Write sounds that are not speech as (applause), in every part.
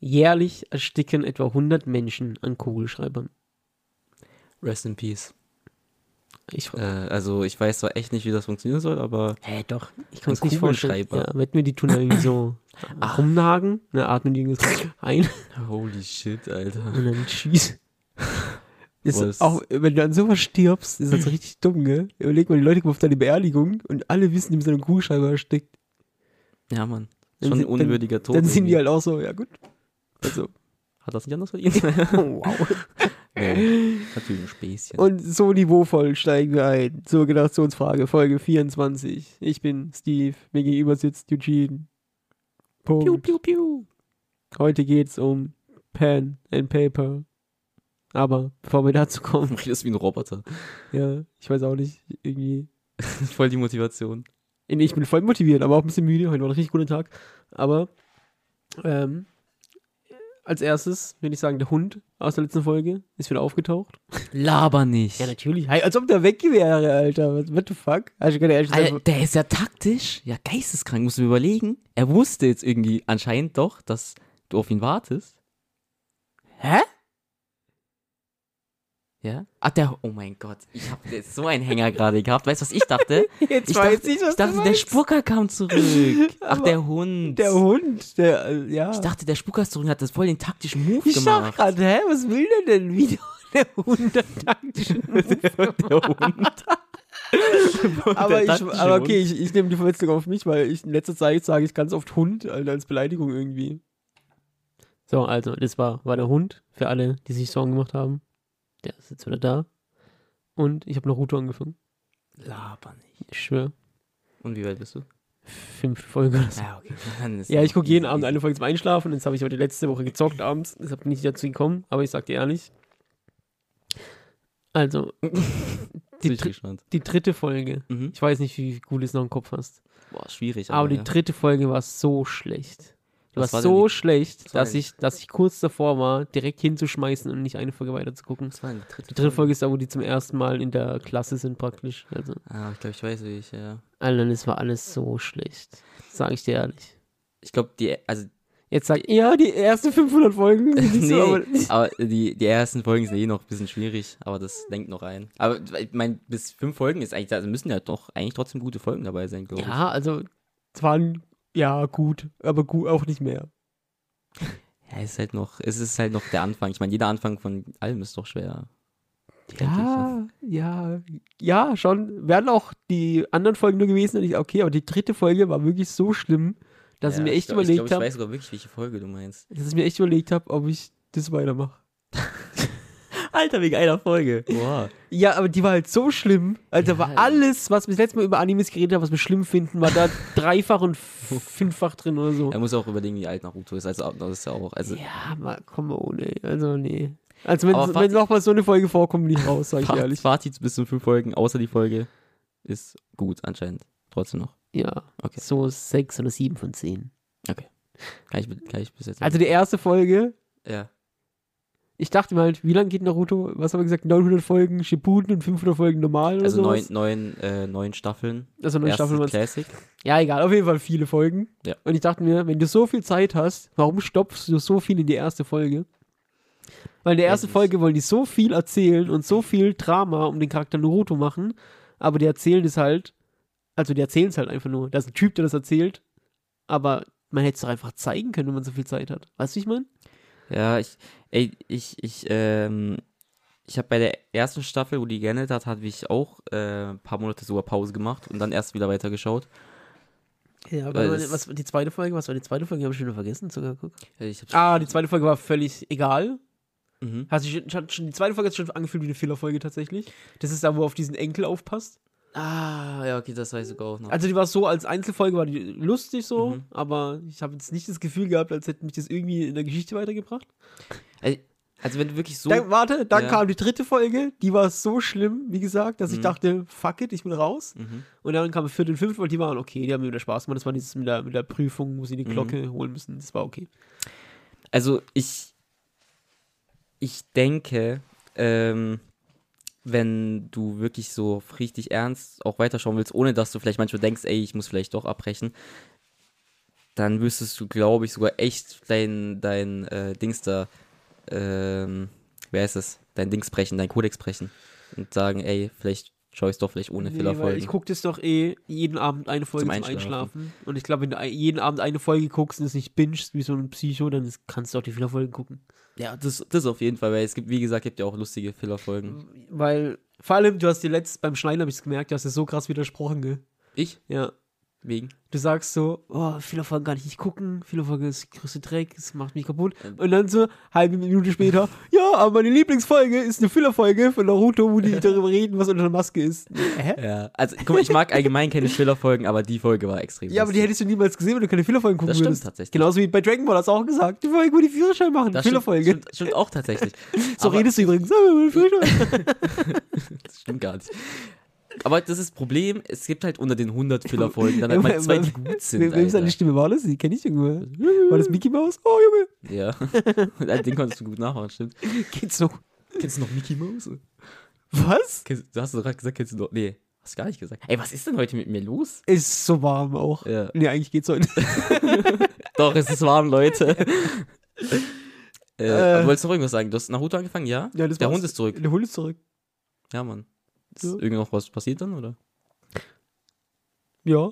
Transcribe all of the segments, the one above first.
Jährlich ersticken etwa 100 Menschen an Kugelschreibern. Rest in Peace. Ich, Äh, also ich weiß zwar echt nicht, wie das funktionieren soll, aber Hä, doch. Ich kann es nicht vorstellen. Ja, wetten wir, die tun da irgendwie so (laughs) rumnagen, ne, atmen die irgendwie so ein holy shit, Alter. und dann schießen. (laughs) Ist auch, wenn du an sowas stirbst, ist das richtig dumm, gell? Überleg mal, die Leute kommen auf deine Beerdigung und alle wissen, die haben so einen Kugelschreiber erstickt. Ja, Mann. Schon ein unwürdiger Tod. Dann sind die halt auch so, ja gut. Also, Hat das nicht anders verdient? oh, (laughs) wow. (laughs) nee, natürlich ein Späßchen. Und so niveauvoll steigen wir ein zur Generationsfrage, Folge 24. Ich bin Steve, mir gegenüber sitzt Eugene. Punkt. piu, piu, piu. Heute geht's um Pen and Paper. Aber bevor wir dazu kommen, Du redest wie ein Roboter. ja, ich weiß auch nicht, irgendwie. (laughs) Voll die Motivation. Ich bin voll motiviert, aber auch ein bisschen müde. Heute war ein richtig guter Tag. Aber ähm, als erstes würde ich sagen, der Hund aus der letzten Folge ist wieder aufgetaucht. Laber nicht. Ja, natürlich. Hey, als ob der weg wäre, Alter. What, the fuck? Hast du keine ehrlich Alter, der ist ja taktisch, ja geisteskrank, musst du mir überlegen. Er wusste jetzt irgendwie anscheinend doch, dass du auf ihn wartest. Hä? Ja? Ach, der, oh mein Gott, ich hab jetzt so einen Hänger gerade gehabt. Weißt du, was ich dachte? (laughs) Jetzt Ich weiß dachte, ich, was ich dachte du der meinst. Spucker kam zurück. (laughs) Ach, der Hund. Der Hund, der, äh, ja. Ich dachte, der Spucker ist zurück hat das voll den taktischen Move ich gemacht. grad, hä, was will der denn wieder? (laughs) Der Hund der taktischen der Hund. aber, ich, aber okay, ich, ich nehme die Verwechslung auf mich, weil ich in letzter Zeit sage ich ganz oft Hund also als Beleidigung irgendwie. So, also, das war, war der Hund, für alle, die sich Sorgen gemacht haben. Der ist jetzt wieder da. Und ich habe Naruto angefangen. Laber nicht. Ich schwöre. Und wie weit bist du? Fünf Folgen oder so. Ja, okay. (laughs) Dann ist Ja, ich gucke jeden Abend eine Folge zum Einschlafen. Jetzt habe ich heute letzte Woche gezockt abends. Deshalb bin ich nicht dazu gekommen. Aber ich sag dir ehrlich. Also, (laughs) die, dr die dritte Folge. Mhm. Ich weiß nicht, wie gut du es noch im Kopf hast. Boah, schwierig. Aber die ja. dritte Folge war so schlecht. Was war so schlecht, was dass ich, dass ich kurz davor war, direkt hinzuschmeißen und nicht eine Folge weiter zu gucken. Was war die dritte, Die dritte Folge ist da, wo die zum ersten Mal in der Klasse sind praktisch. Also, Ah, ich glaube, ich weiß, wie ich, ja. Alter, das war alles so schlecht. Sag ich dir ehrlich. Ich glaube, die, also, Jetzt sag ja, die ersten 500 Folgen. (laughs) nicht so, nee, aber- die, die ersten Folgen sind eh noch ein bisschen schwierig, aber das denkt noch ein. Aber ich meine, bis fünf Folgen ist eigentlich, also müssen ja doch eigentlich trotzdem gute Folgen dabei sein, glaube ich. Ja, also, es waren, ja, gut, aber gut auch nicht mehr. Ja, es ist halt noch, es ist halt noch der Anfang. Ich meine, jeder Anfang von allem ist doch schwer. Ja, ja, ja, schon. Wären auch die anderen Folgen nur gewesen, und ich, okay, aber die dritte Folge war wirklich so schlimm, dass ja, ich mir echt glaub- überlegt Ich, glaub, habe, ich weiß sogar wirklich, welche Folge du meinst. dass ich mir echt überlegt habe, ob ich das weitermache. Alter, wegen einer Folge. Boah. Ja, aber die war halt so schlimm. Also Ja. war alles, was wir das letzte Mal über Animes geredet haben, was wir schlimm finden, war da (laughs) dreifach und fünffach drin oder so. Er muss auch überlegen, wie alt Naruto ist. Also, das ist ja auch, also, Ja, mal, komm on, ey. Also, nee. Also, wenn, Fazit- wenn nochmal so eine Folge vorkommt, bin ich raus, sag ich Fazit, ehrlich. Fazit bis zu fünf Folgen, außer die Folge, ist gut anscheinend. Trotzdem noch. Ja, Okay. so sechs oder sieben von zehn. Kann ich, kann ich bis jetzt. Also, die erste Folge, ja. Ich dachte mir halt, wie lange geht Naruto? Was haben wir gesagt? 900 Folgen Shippuden und 500 Folgen normal oder Also neun, sowas? neun, äh, neun Staffeln. Also neun Erste Staffeln. waren's. Classic. Ja, egal, auf jeden Fall viele Folgen. Ja. Und ich dachte mir, wenn du so viel Zeit hast, warum stopfst du so viel in die erste Folge? Weil in der ersten. Folge wollen die so viel erzählen und so viel Drama um den Charakter Naruto machen, aber die erzählen es halt, also die erzählen es halt einfach nur. Da ist ein Typ, der das erzählt, aber man hätte es doch einfach zeigen können, wenn man so viel Zeit hat. Weißt du, wie ich meine? Ja, ich, ey, ich, ich, ähm, ich habe bei der ersten Staffel, wo die geendet hat, habe ich auch äh, ein paar Monate sogar Pause gemacht und dann erst wieder weitergeschaut. Ja, aber das- was die zweite Folge, was war die zweite Folge? Habe ich schon wieder vergessen sogar. Hab, Ah, die zweite Folge war völlig egal. mhm. Hast du schon, schon, die zweite Folge hat sich schon angefühlt wie eine Fillerfolge tatsächlich. Das ist da, wo er auf diesen Enkel aufpasst. Ah, ja, okay, das weiß ich sogar auch noch. Also die war so, als Einzelfolge war die lustig so, Mhm. aber ich habe jetzt nicht das Gefühl gehabt, als hätte mich das irgendwie in der Geschichte weitergebracht. Also, wenn du wirklich so. Dann, warte, dann Ja. kam die dritte Folge, die war so schlimm, wie gesagt, dass ich Mhm. dachte, fuck it, ich bin raus. Mhm. Und dann kam vierte und fünfte und die waren okay, die haben mir wieder Spaß gemacht. Das war dieses mit der, mit der Prüfung, wo sie die Mhm. Glocke holen müssen. Das war okay. Also ich, ich denke, ähm, wenn du wirklich so richtig ernst auch weiterschauen willst, ohne dass du vielleicht manchmal denkst, ey, ich muss vielleicht doch abbrechen, dann müsstest du, glaube ich, sogar echt dein, dein äh, Dings da, ähm, wer ist es? Dein Dings brechen, dein Kodex brechen. Und sagen, ey, vielleicht schaue ich es doch vielleicht ohne Nee, Fehlerfolgen. ich gucke das doch eh jeden Abend eine Folge Zum zum, Einschlafen. Einschlafen. Und ich glaube, wenn du jeden Abend eine Folge guckst und es nicht bingst wie so ein Psycho, dann kannst du auch die Fehlerfolgen gucken. Ja, das, das auf jeden Fall, weil es gibt, wie gesagt, gibt ja auch lustige Fehlerfolgen. Weil, vor allem, du hast dir letzt beim Schneiden, habe ich es gemerkt, du hast dir so krass widersprochen, gell? Ich? Ja. Wegen? Du sagst so, oh, Fehlerfolgen kann ich nicht gucken, Fehlerfolge ist der größte Dreck, es macht mich kaputt. Ähm. Und dann so, halbe Minute später, ja, aber meine Lieblingsfolge ist eine Fehlerfolge von Naruto, wo die darüber reden, was unter der Maske ist. Hä? Ja. Also, guck mal, ich mag allgemein keine Fehlerfolgen, aber die Folge war extrem Ja, aber die hättest du niemals gesehen, wenn du keine Fehlerfolgen gucken Das stimmt würdest. tatsächlich. Genauso wie bei Dragon Ball hast du auch gesagt, die Folge, wo die Führerschein machen, Das Fehlerfolge. Stimmt, stimmt, stimmt auch tatsächlich. (laughs) so aber- redest du übrigens. (laughs) Das stimmt gar nicht. Aber das ist das Problem, es gibt halt unter den 100 Fehlerfolgen dann (laughs) halt mal zwei, die gut sind. Wem seine Alter. Stimme war das? Die kenne ich irgendwo. (laughs) War das Mickey Mouse? Oh, Junge. Ja. (laughs) Den konntest du gut nachmachen, stimmt. Geht's noch? Kennst du noch Mickey Mouse? Was? Kennst, du hast du gerade gesagt, kennst du noch. Nee, hast du gar nicht gesagt. Ey, was ist denn heute mit mir los? Ist so warm auch. Ja. Nee, eigentlich geht's heute. Doch, es ist warm, Leute. äh, Äh. du wolltest noch irgendwas sagen? Du hast Naruto angefangen, ja? Ja, das Der war's. Hund ist zurück. Der Hund ist zurück. Ja, Mann. Ist Ja. irgendwie noch was passiert dann, oder? Ja.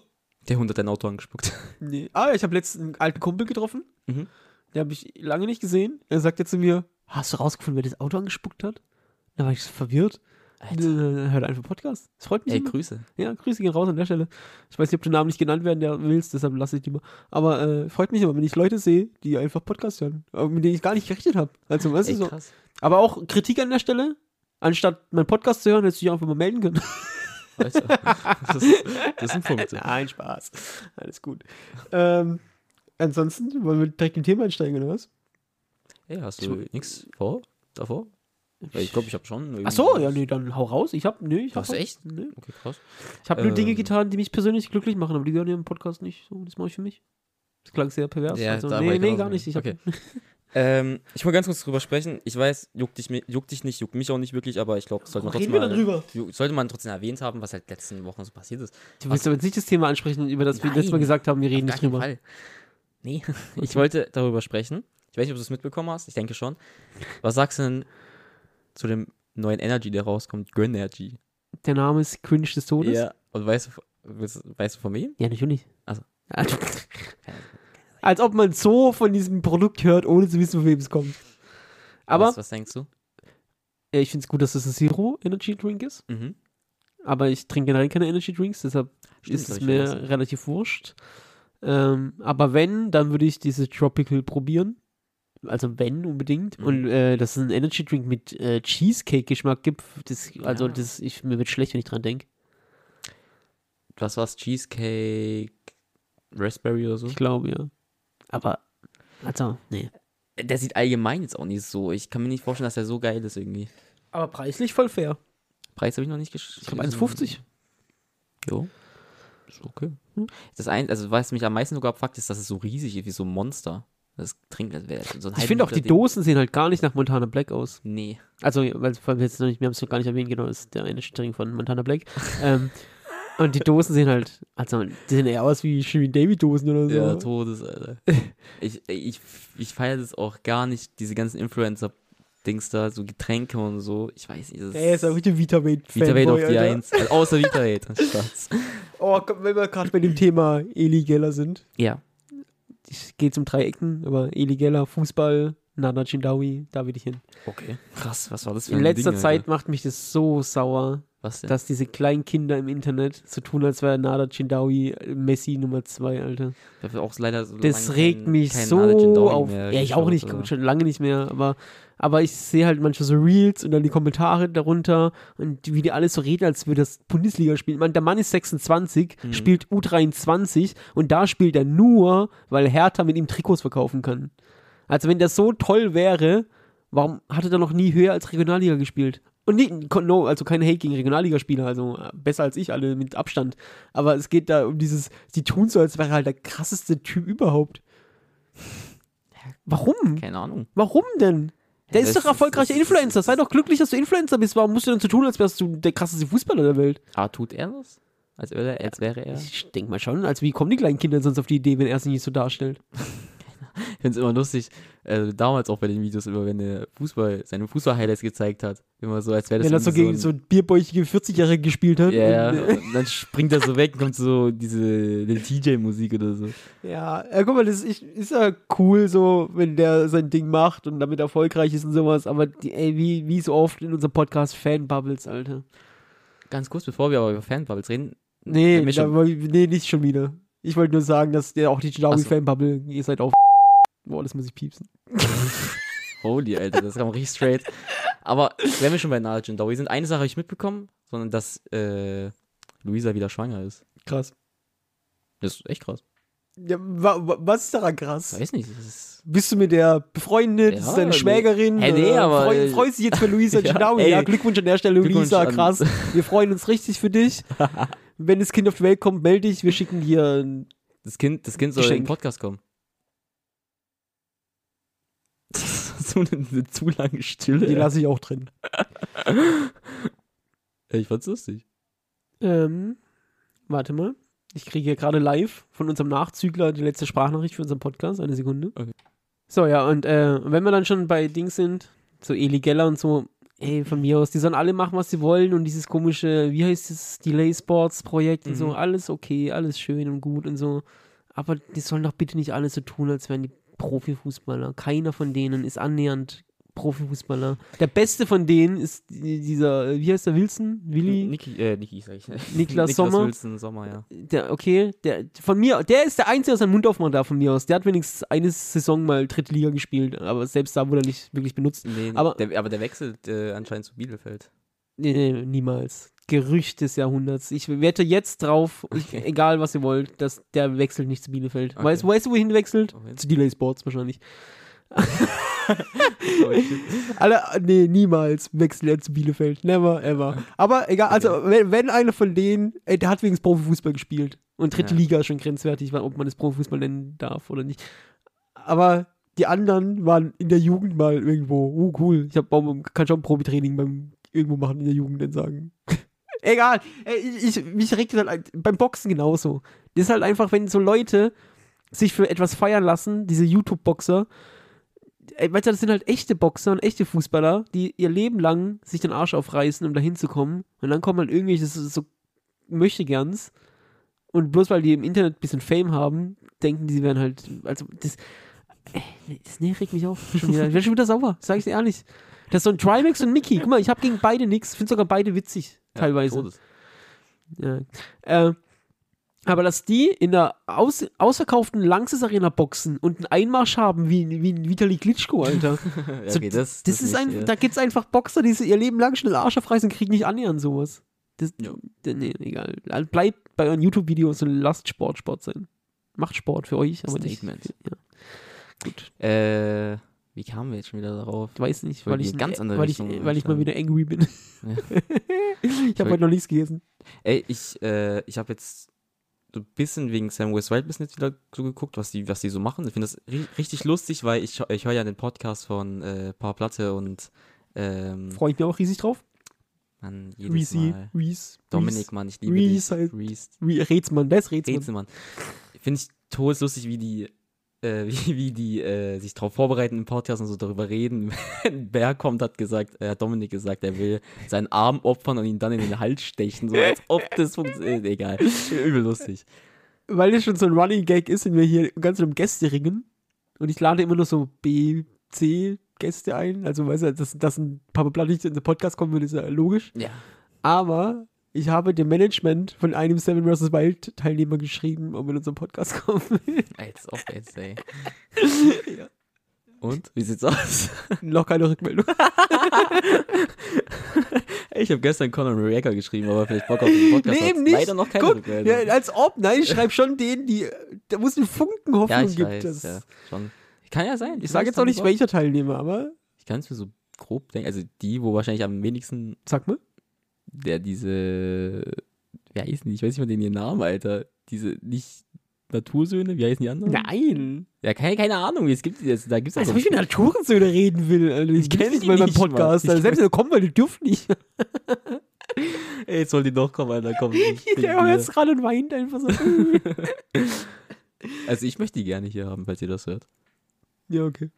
Der Hund hat dein Auto angespuckt. (laughs) Nee. Ah, ich habe letztens einen alten Kumpel getroffen. Mhm. Den habe ich lange nicht gesehen. Er sagte zu mir, hast du rausgefunden, wer das Auto angespuckt hat? Da war ich so verwirrt. Alter. Äh, Hört einfach Podcast. Das freut mich. Ey, immer. Grüße. Ja, Grüße gehen raus an der Stelle. Ich weiß nicht, ob der Name nicht genannt werden der willst, deshalb lasse ich die mal. Aber äh, freut mich immer, wenn ich Leute sehe, die einfach Podcast hören, aber mit denen ich gar nicht gerechnet habe. Also, weißt Ey, du so. krass. Aber auch Kritik an der Stelle. Anstatt meinen Podcast zu hören, hättest du dich einfach mal melden können. (laughs) Alter. Das, ist, das sind Punkte. Nein, Spaß. Alles gut. Ähm, ansonsten wollen wir direkt im Thema einsteigen, oder was? Ey, hast du nichts vor? Davor? Weil ich glaube, ich habe schon. Ach so, ja, nee, dann hau raus. Ich hab, nee, ich hab Hast du echt? Nee. Okay, krass. Ich habe nur Dinge Ähm. getan, die mich persönlich glücklich machen, aber die gehören ja im Podcast nicht. So, das mache ich für mich. Das klang sehr pervers. Ja, also, nee, nee, gar nicht. Ich Okay. (laughs) Ähm, ich will ganz kurz drüber sprechen. Ich weiß, juckt dich, juckt dich nicht, juckt mich auch nicht wirklich, aber ich glaube, sollte man Reden trotzdem wir mal, sollte man trotzdem erwähnt haben, was halt letzten Wochen so passiert ist. Du willst aber jetzt nicht das Thema ansprechen, über das wir Nein. letztes Mal gesagt haben, wir reden nicht drüber. Fall. Nee, (laughs) (laughs) ich wollte darüber sprechen. Ich weiß nicht, ob du es mitbekommen hast. Ich denke schon. Was sagst du denn zu dem neuen Energy, der rauskommt? Grenergy. Der Name ist Cringe des Todes. Ja. Und weißt du, weißt, weißt du von wem? Ja, natürlich. Also. (laughs) Als ob man so von diesem Produkt hört, ohne zu wissen, von wem es kommt. Aber was, was denkst du? ich finde es gut, dass es ein Zero Energy Drink ist. Mhm. Aber ich trinke generell keine Energy Drinks, deshalb Stimmt, ist es mir vergessen. relativ wurscht. Ähm, aber wenn, dann würde ich diese Tropical probieren. Also wenn unbedingt. Mhm. Und äh, dass es einen Energy Drink mit äh, Cheesecake-Geschmack gibt, das, also Ja. das, ich, mir wird schlecht, wenn ich dran denke. Was war's? Cheesecake, Raspberry oder so? Ich glaube, ja. Aber, also, nee. Der sieht allgemein jetzt auch nicht so. Ich kann mir nicht vorstellen, dass der so geil ist irgendwie. Aber preislich voll fair. Preis habe ich noch nicht gesch Ich glaube 1,50. Jo. Ist okay. Das ein, also was mich am meisten sogar abfuckt, ist, dass es so riesig ist, wie so ein Monster. Das trinkt, das wäre so ein Ich finde auch, die Ding. Dosen sehen halt gar nicht nach Montana Black aus. Nee. Also, weil vor allem jetzt noch nicht, wir haben es noch gar nicht erwähnt, genau, das ist der Energy Drink von Montana Black. (laughs) ähm, und die Dosen sehen halt, also, die sehen eher aus wie Shirin David Dosen oder so. Ja, Todes, Alter. (laughs) ich ich, ich feiere das auch gar nicht, diese ganzen Influencer-Dings da, so Getränke und so. Ich weiß nicht, das Er ist auch richtig Vitamate Vita auf die. Eins. Also, außer Vita (laughs) Spaß. Oh, wenn wir gerade bei dem Thema Eli Geller sind. Ja. Es geht um drei Ecken, aber Eli Geller, Fußball, Nana Chindawi, da will ich hin. Okay. Krass, was war das für In ein letzter Ding, Zeit Alter? macht mich das so sauer, Was denn? dass diese kleinen Kinder im Internet so tun, als wäre Nada Chindawi Messi Nummer zwei, Alter. Ich habe auch leider so Das regt kein- mich kein so auf. Ja, ich auch nicht, oder? schon lange nicht mehr, aber, aber ich sehe halt manchmal so Reels und dann die Kommentare darunter und wie die alles so reden, als würde das Bundesliga spielen. Man, der Mann ist 26, Mhm. spielt U23 und da spielt er nur, weil Hertha mit ihm Trikots verkaufen kann. Also wenn der so toll wäre, warum hat er dann noch nie höher als Regionalliga gespielt? Und nicht, no, also kein Hate gegen Regionalligaspieler, also äh, besser als ich alle mit Abstand. Aber es geht da um dieses, die tun so, als wäre er halt der krasseste Typ überhaupt. Warum? Keine Ahnung. Warum denn? Der Ja, ist doch erfolgreicher ist- Influencer. Sei doch glücklich, dass du Influencer bist. Warum musst du denn so tun, als wärst du der krasseste Fußballer der Welt? Ah, tut er das? Als, wäre, als wäre er. Ich denke mal schon. Also wie kommen die kleinen Kinder sonst auf die Idee, wenn er sich nicht so darstellt? (laughs) Ich finde es immer lustig, äh, damals auch bei den Videos, immer wenn er Fußball, seine Fußball-Highlights gezeigt hat. Immer so, als wäre das Wenn er so gegen so, ein bierbäuchige 40-Jährige gespielt hat. Ja, und dann springt er so weg und kommt so diese die TJ-Musik oder so. Ja, ja, guck mal, das ist, ist ja cool so, wenn der sein Ding macht und damit erfolgreich ist und sowas, aber die, ey, wie, wie so oft in unserem Podcast Fanbubbles, Alter. Ganz kurz, bevor wir aber über Fanbubbles reden. Nee, da, nee, nicht schon wieder. Ich wollte nur sagen, dass der auch die Jawi so. Ihr seid auf Boah, das muss ich piepsen. (laughs) Holy, Alter, das kam richtig straight. Aber wenn wir schon bei Nala Jindawi sind, eine Sache habe ich mitbekommen, sondern dass äh, Luisa wieder schwanger ist. Krass. Das ist echt krass. Ja, wa, wa, was ist daran krass? Weiß nicht. Bist du mit der befreundet? Ja, ist deine nee. Schwägerin? Nee, Äh, aber, Freu, äh, freust dich jetzt für Luisa (laughs) ja, Ginawi? ey. Ja, Glückwunsch an der Stelle, Luisa, krass. Wir freuen uns richtig für dich. (laughs) Wenn das Kind auf die Welt kommt, melde dich. Wir schicken dir ein Das Kind, das kind soll Geschenk. in den Podcast kommen. So eine, zu lange Stille. Die lasse ich auch drin. (laughs) Ey, ich fand's lustig. Ähm, warte mal. Ich kriege hier gerade live von unserem Nachzügler die letzte Sprachnachricht für unseren Podcast. Eine Sekunde. Okay. So, ja, und äh, wenn wir dann schon bei Dings sind, so Eli Geller und so, ey, von mir aus, die sollen alle machen, was sie wollen und dieses komische, wie heißt das, Delay Sports Projekt und so, Mhm. alles okay, alles schön und gut und so. Aber die sollen doch bitte nicht alles so tun, als wären die Profifußballer. Keiner von denen ist annähernd Profifußballer. Der beste von denen ist die- dieser, wie heißt der, Wilson? Willi? Niki, äh, Niki sag ich. (laughs) Niklas Sommer? Wilson Sommer, ja. Der, okay, der, von mir, der ist der Einzige, der seinen Mund aufmacht da von mir aus. Der hat wenigstens eine Saison mal dritte Liga gespielt, aber selbst da wurde er nicht wirklich benutzt. Nee, Aber- der, aber der wechselt äh, anscheinend zu Bielefeld. Nee, nee, niemals. Gerücht des Jahrhunderts. Ich wette jetzt drauf, ich, Okay. egal was ihr wollt, dass der wechselt nicht zu Bielefeld. Okay. Weißt, weißt du, wohin wechselt? Wohin? Zu Delay Sports wahrscheinlich. (laughs) Oh. Alle, nee, niemals wechselt er zu Bielefeld. Never, ever. Aber egal, also wenn, wenn einer von denen, ey, der hat wenigstens Profifußball gespielt. Und dritte Ja. Liga ist schon grenzwertig, ob man das Profifußball nennen darf oder nicht. Aber die anderen waren in der Jugend mal irgendwo. Oh, cool. Ich hab, kann schon Probetraining beim irgendwo machen in der Jugend dann sagen. Egal. Ey, ich, ich, mich regt das halt beim Boxen genauso. Das ist halt einfach, wenn so Leute sich für etwas feiern lassen, diese YouTube-Boxer, weißt du, das sind halt echte Boxer und echte Fußballer, die ihr Leben lang sich den Arsch aufreißen, um da hinzukommen. Und dann kommen halt irgendwelche so, so Möchtegerns. Und bloß weil die im Internet ein bisschen Fame haben, denken die, sie wären halt. Also, das. Nee, das nee, regt mich auf. Schon wieder. Ich werde schon wieder sauer, sag ich dir ehrlich. Das ist so ein Trimax und Mickey. Guck mal, ich habe gegen beide nichts. Finde sogar beide witzig, teilweise. Ja. Ja. Äh, aber dass die in der aus, ausverkauften Langsys Arena boxen und einen Einmarsch haben wie, wie ein Vitali Klitschko, Alter. (laughs) Ja, So, okay, das, Das, ist nicht, ein, äh, da gibt's einfach Boxer, die ihr Leben lang schnell Arsch aufreißen und kriegen nicht annähernd sowas. Das, Ja. Nee, egal. Also Bleibt bei euren YouTube-Videos und lasst Sport Sport sein. Macht Sport für euch, aber Statement. nicht. Ja. Gut, Äh, wie kamen wir jetzt schon wieder darauf? ich weiß nicht, weil ich, eine ganz andere weil ich, weil ich mal wieder angry bin. Ja. (laughs) ich habe heute noch nichts gegessen. Ey, ich, äh, ich habe jetzt so ein bisschen wegen Sam West Wild bisschen jetzt wieder so geguckt, was die, was die so machen. Ich finde das ri richtig lustig, weil ich, ich höre ja den Podcast von äh, Paar Platte und ähm, Freue ich mich auch riesig drauf. Mann, jedes Reese, Mal. Reese, Dominik, Mann, ich liebe Reese dich. halt. Reese, Reese, Rätsmann, der ist Rätsmann. Rätselmann. Finde ich todeslustig, wie die, äh, wie, (laughs) wie die äh, sich darauf vorbereiten im Podcast und so darüber reden. (laughs) Ein Bär kommt, hat gesagt, er hat Dominik gesagt, er will seinen Arm opfern und ihn dann in den Hals stechen, so als ob das funktioniert. Egal. (laughs) Übel lustig. Weil das schon so ein Running Gag ist, sind wir hier ganz im Gästeringen. Und ich lade immer nur so B, C Gäste ein. Also, weißt du, dass, dass ein Papa Platt nicht in den Podcast kommen würde, ist ja logisch. Ja. Aber ich habe dem Management von einem Seven vs. Wild Teilnehmer geschrieben, ob er in unseren Podcast (laughs) kommen will. Als ob jetzt, ey. (laughs) Ja. Und? Wie sieht's aus? (laughs) Noch keine Rückmeldung. ich habe gestern Conor McGregor geschrieben, aber vielleicht Bock auf den Podcast. Nee, eben nicht. Leider noch keine Guck, Rückmeldung. ja, als ob. Nein, ich schreibe schon denen, die, da muss eine Funken Hoffnung Ja, ich gibt. weiß, das- ja, schon. Kann ja sein. Ich sage jetzt auch nicht, welcher Teilnehmer, aber Ich kann es mir so grob denken. Also die, wo wahrscheinlich am wenigsten, sag mal. Der diese, wie heißen die? Ich weiß nicht mal den ihren Namen, Alter. Diese, nicht Natursöhne, wie heißen die anderen? Nein. Ja, keine, keine Ahnung, es gibt jetzt, da gibt's ja Also, so wie viele Naturensöhne reden will. (laughs) Alter. Ich kenne nicht mal mal. Podcast. Ich Also, selbst wenn sie kommen, weil die dürfen nicht. (laughs) Ey, soll die noch kommen, Alter, komm. ich Der hört es gerade und weint einfach so. (laughs) Also ich möchte die gerne hier haben, falls ihr das hört. ja, okay.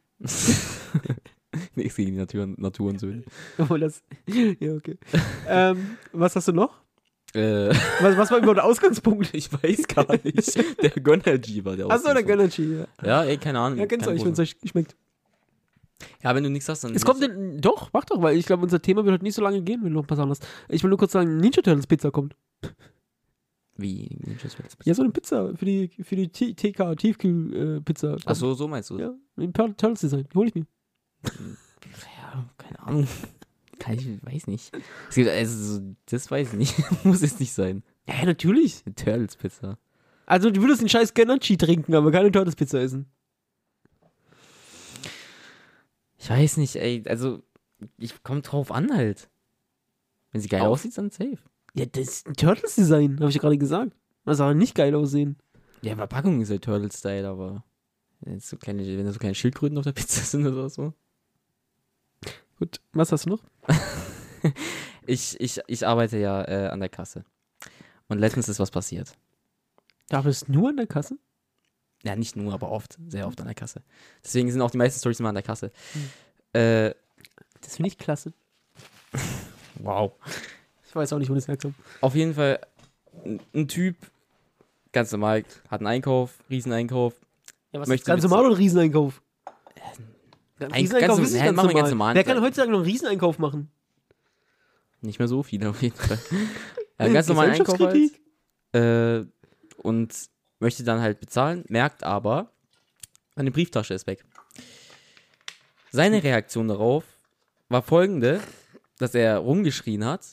(laughs) Nichts gegen die Natur, Natur und Söhne. Obwohl das. (laughs) Ja, okay. ähm, was hast du noch? Äh, Was, was war überhaupt der (laughs) Ausgangspunkt? ich weiß gar nicht. Der Gönnergy war der Achso, der Ausgangspunkt. Gönnergy. Ja, Ja, ey, keine Ahnung. ja kennst du euch, wenn es euch geschmeckt. Ja, wenn du nichts hast, dann. Es kommt denn, doch, mach doch, weil ich glaube, unser Thema wird heute nicht so lange gehen, wenn du noch ein paar Sachen hast. Ich will nur kurz sagen, Ninja Turtles Pizza kommt. Wie? Ninjas Turtles? Ja, so eine Pizza für die, für die TK, Tiefkühl-Pizza. Ach so, so meinst du. Ja, im Tur- Turtles Design. Die hole ich mir. Ja, keine Ahnung. Kann ich, weiß nicht. Es gibt, also, so- das weiß ich nicht. (laughs) Muss es nicht sein. Ja, natürlich. Eine Turtles Pizza. Also, du würdest einen scheiß Gönnerchi trinken, aber keine Turtles Pizza essen. Ich weiß nicht, ey. Also, ich komme drauf an halt. Wenn sie geil Auf- aussieht, dann safe. Ja, das ist ein Turtles Design, habe ich gerade gesagt. Das soll nicht geil aussehen. Ja, Verpackung ist halt Turtle-Style, aber. Jetzt so kleine, wenn da so kleine Schildkröten auf der Pizza (laughs) sind oder so. Gut, was hast du noch? (laughs) Ich, ich, ich arbeite ja äh, an der Kasse. Und letztens ist was passiert. Da bist du nur an der Kasse? Ja, nicht nur, aber oft. Sehr oft an der Kasse. Deswegen sind auch die meisten Stories immer an der Kasse. Hm. Äh, Das finde ich klasse. (laughs) wow. Ich weiß auch nicht, wo das herkommt. Auf jeden Fall ein, Typ, ganz normal, hat einen Einkauf, Rieseneinkauf. Ja, was ist ganz normal oder ein Rieseneinkauf? Ein- Ein Rieseneinkauf ganz- ist ganz normal. ganz normal. Wer kann heutzutage noch einen Rieseneinkauf machen? Nicht mehr so viele auf jeden Fall. (laughs) Ja, ganz normalen Einkauf halt. Äh, und möchte dann halt bezahlen, merkt aber, meine Brieftasche ist weg. Seine Reaktion darauf war folgende, dass er rumgeschrien hat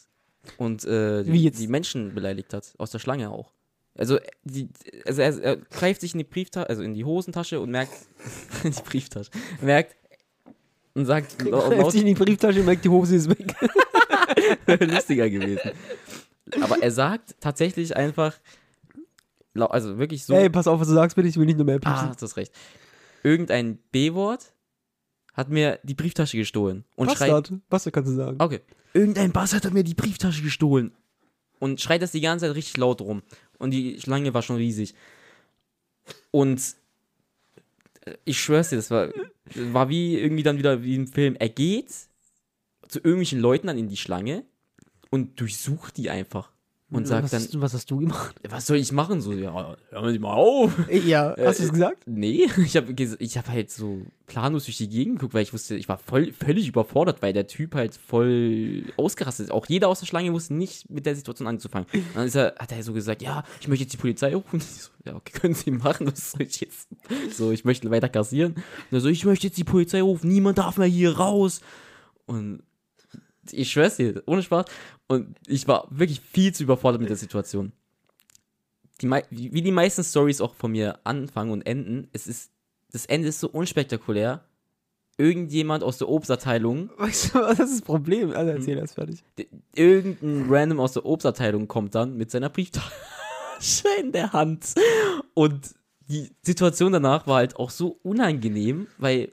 und äh, Wie die, jetzt? die Menschen beleidigt hat, aus der Schlange auch. Also, die, also er, er greift sich in die Brieftasche, also in die Hosentasche und merkt, in (laughs) die Brieftasche, merkt und sagt laut, sich in die Brieftasche und merkt, die Hose ist weg. (laughs) lustiger gewesen. Aber er sagt tatsächlich einfach, also wirklich so, Ey, pass auf, was du sagst, bitte, ich will nicht nur mehr piepsen. ah, du hast recht. Irgendein B-Wort hat mir die Brieftasche gestohlen und schreit, Bastard. Bastard kannst du sagen. okay, irgendein Bastard hat mir die Brieftasche gestohlen und schreit das die ganze Zeit richtig laut rum und die Schlange war schon riesig. Und ich schwör's dir, das war, war wie irgendwie dann wieder wie im Film. Er geht zu irgendwelchen Leuten dann in die Schlange und durchsucht die einfach. Und sagt was, dann, hast du, was hast du gemacht? was soll ich machen? So, ja, hör mal auf. Ja, (laughs) hast du es Äh, gesagt? Nee, (laughs) ich habe ich hab halt so planlos durch die Gegend geguckt, weil ich wusste, ich war voll, völlig überfordert, weil der Typ halt voll ausgerastet ist. Auch jeder aus der Schlange wusste nicht mit der Situation anzufangen. Und dann ist er, hat er so gesagt, ja, ich möchte jetzt die Polizei rufen. (laughs) Ich so, ja, okay, können Sie machen, was soll ich jetzt? So, ich möchte weiter kassieren. Und er so, ich möchte jetzt die Polizei rufen, niemand darf mehr hier raus. Und ich schwör's dir, ohne Spaß. Und ich war wirklich viel zu überfordert mit der Situation die, wie die meisten Stories auch von mir anfangen und enden, es ist, das Ende ist so unspektakulär. Irgendjemand aus der Obstabteilung, (laughs) Weißt du, was ist das Problem? Also Hm. erzähl das fertig. irgendein Random aus der Obstabteilung kommt dann mit seiner Brieftasche in der Hand. Und die Situation danach war halt auch so unangenehm, weil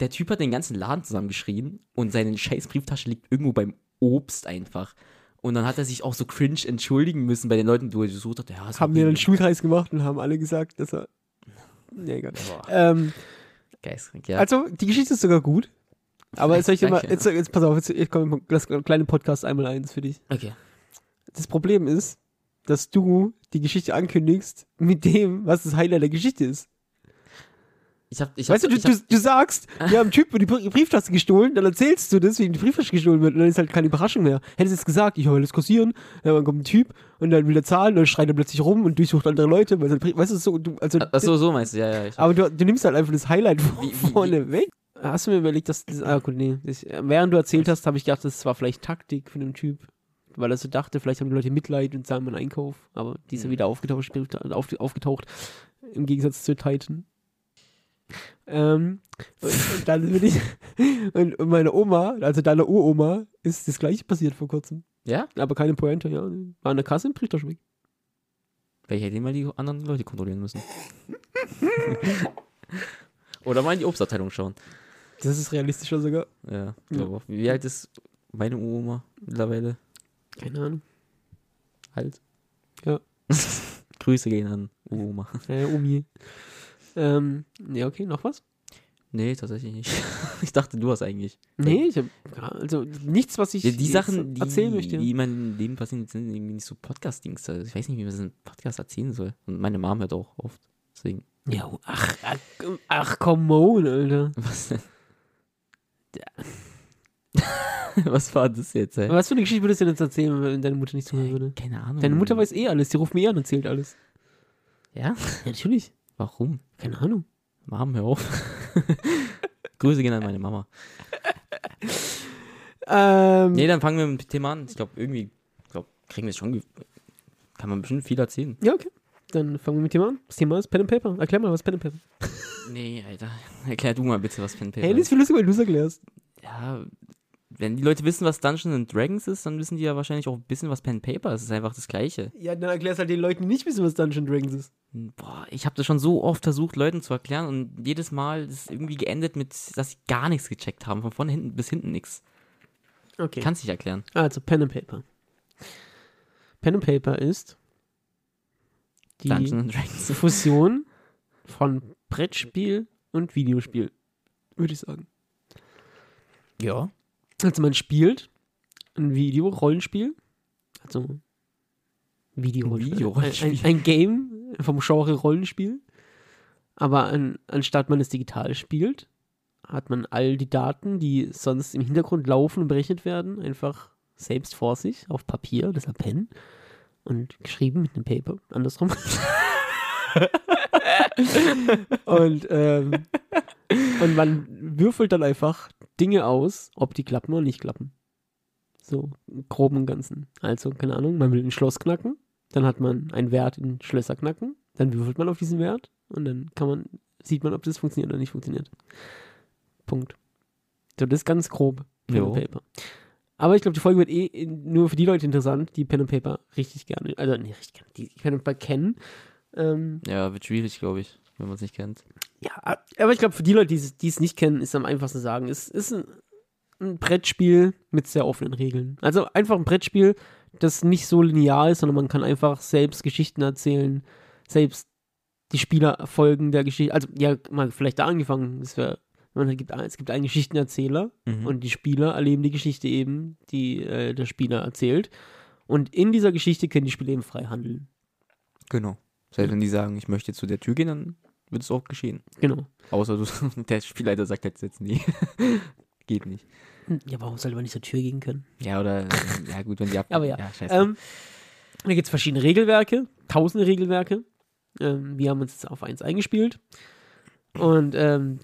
der Typ hat den ganzen Laden zusammengeschrien und seine scheiß Brieftasche liegt irgendwo beim Obst einfach. Und dann hat er sich auch so cringe entschuldigen müssen bei den Leuten, die er gesucht hat. Ja, Haben wir einen Schulkreis gemacht und haben alle gesagt, dass er. Ja, egal. Ähm, geistkrank, ja. Also, die Geschichte ist sogar gut. Aber jetzt soll ich dir (laughs) mal, Danke. jetzt, jetzt pass auf, jetzt, jetzt kommt das kleine Podcast einmal eins für dich. okay. Das Problem ist, dass du die Geschichte ankündigst mit dem, was das Highlight der Geschichte ist. Ich hab, ich hab, Weißt du, du, ich hab, du, du sagst, (laughs) wir haben einen Typ die Brie- Brieftasche gestohlen, dann erzählst du das, wie ihm die Brieftasche gestohlen wird, und dann ist halt keine Überraschung mehr. Hättest du jetzt gesagt, ich will das kassieren, ja, dann kommt ein Typ und dann will er zahlen, dann schreit er plötzlich rum und durchsucht andere Leute, weil sein Brief, weißt du, so, du, also, Achso, so meinst du, ja, ja. Ich, aber du, du nimmst halt einfach das Highlight Wie- wie- vorne weg. Hast du mir überlegt, dass, das, ah gut, nee, das, während du erzählt hast, habe ich gedacht, das war vielleicht Taktik von dem Typ, weil er so dachte, vielleicht haben die Leute Mitleid und zahlen meinen Einkauf, aber die ist ja Hm. wieder aufgetaucht, auf, aufgetaucht, im Gegensatz zu Titan. Ähm, und, und dann bin ich, (laughs) und, und meine Oma, also deine Uroma, ist das gleiche passiert vor kurzem. ja? Aber keine Pointe, ja. War der Kasse im weg. Vielleicht hätte mal die anderen Leute kontrollieren müssen. (laughs) Oder mal in die Obstabteilung schauen. Das ist realistischer sogar. Ja, glaube auch. Wie alt ist meine Oma mittlerweile? Keine Ahnung. Halt. Ja. (laughs) Grüße gehen an Oma. Äh, Omi. Ähm, ja, okay, noch was? Nee, tatsächlich nicht. (laughs) ich dachte, du hast eigentlich. Nee, ich hab, also nichts, was ich Ja, die Sachen, die, erzählen möchte. die in meinem Leben passieren, sind irgendwie nicht so Podcast-Dings. Also ich weiß nicht, wie man das in Podcast erzählen soll. Und meine Mom hört auch oft. Deswegen. Ja, ach, ach, ach, come on, Alter. (laughs) Was denn? (laughs) Was war das jetzt, ey? Was für eine Geschichte würdest du denn jetzt erzählen, wenn deine Mutter nicht zuhören würde? Keine Ahnung. Deine Mutter weiß eh alles, die ruft mir eh an und erzählt alles. Ja? Ja, natürlich. Warum? Keine Ahnung. Mom, hör auf. (laughs) Grüße gehen an meine Mama. Ähm, Nee, dann fangen wir mit dem Thema an. Ich glaube, irgendwie, ich glaube, kriegen wir es schon. Kann man bestimmt viel erzählen. Ja, okay. Dann fangen wir mit dem Thema an. Das Thema ist Pen and Paper. Erklär mal, was ist Pen and Paper Nee, Alter. Erklär du mal bitte, was Pen and Paper Hey, das ist viel lustiger, wenn du es erklärst. Ja, wenn die Leute wissen, was Dungeons and Dragons ist, dann wissen die ja wahrscheinlich auch ein bisschen, was Pen and Paper ist. Es ist einfach das Gleiche. Ja, dann erklärst halt den Leuten, die nicht wissen, was Dungeons Dragons ist. Boah, ich habe das schon so oft versucht, Leuten zu erklären und jedes Mal ist es irgendwie geendet mit, dass sie gar nichts gecheckt haben. Von vorne hinten bis hinten nichts. Okay. Kannst nicht erklären. Also, Pen and Paper. Pen and Paper ist die. (laughs) Fusion von Brettspiel und Videospiel, würde ich sagen. Ja. Also man spielt ein Video-Rollenspiel, also Video-Rollenspiel, Video-Rollenspiel. Ein, ein, ein Game vom Genre Rollenspiel, aber an, anstatt man es digital spielt, hat man all die Daten, die sonst im Hintergrund laufen und berechnet werden, einfach selbst vor sich auf Papier, deshalb Pen, und geschrieben mit einem Paper, andersrum. (laughs) und, ähm, und man würfelt dann einfach Dinge aus, ob die klappen oder nicht klappen. So, im groben und Ganzen. Also, keine Ahnung, man will ein Schloss knacken, dann hat man einen Wert in Schlösser knacken, dann würfelt man auf diesen Wert und dann kann man, sieht man, ob das funktioniert oder nicht funktioniert. Punkt. So, das ist ganz grob Pen and Paper. Aber ich glaube, die Folge wird eh in- nur für die Leute interessant, die Pen and Paper richtig gerne, also nicht richtig gerne, die Pen and Paper kennen. Ähm, Ja, wird schwierig, glaube ich, wenn man es nicht kennt. Ja, aber ich glaube, für die Leute, die es- nicht kennen, ist am einfachsten zu sagen, es ist ein, ein Brettspiel mit sehr offenen Regeln. Also einfach ein Brettspiel, das nicht so linear ist, sondern man kann einfach selbst Geschichten erzählen, selbst die Spielerfolgen der Geschichte. Also, ja, mal vielleicht da angefangen. Es, wär, man gibt, es gibt einen Geschichtenerzähler Mhm. und die Spieler erleben die Geschichte eben, die äh, der Spieler erzählt. Und in dieser Geschichte können die Spieler eben frei handeln. Genau. Selbst wenn die sagen, ich möchte zu der Tür gehen, dann wird es auch geschehen. Genau. Außer du, (laughs) der Spielleiter sagt jetzt, jetzt nee. (laughs) Geht nicht. Ja, warum sollte man nicht zur Tür gehen können? Ja, oder, ja gut, wenn die ab... (laughs) Aber ja. scheiße. Ähm, da gibt es verschiedene Regelwerke, tausende Regelwerke. Ähm, wir haben uns jetzt auf eins eingespielt. Und ähm,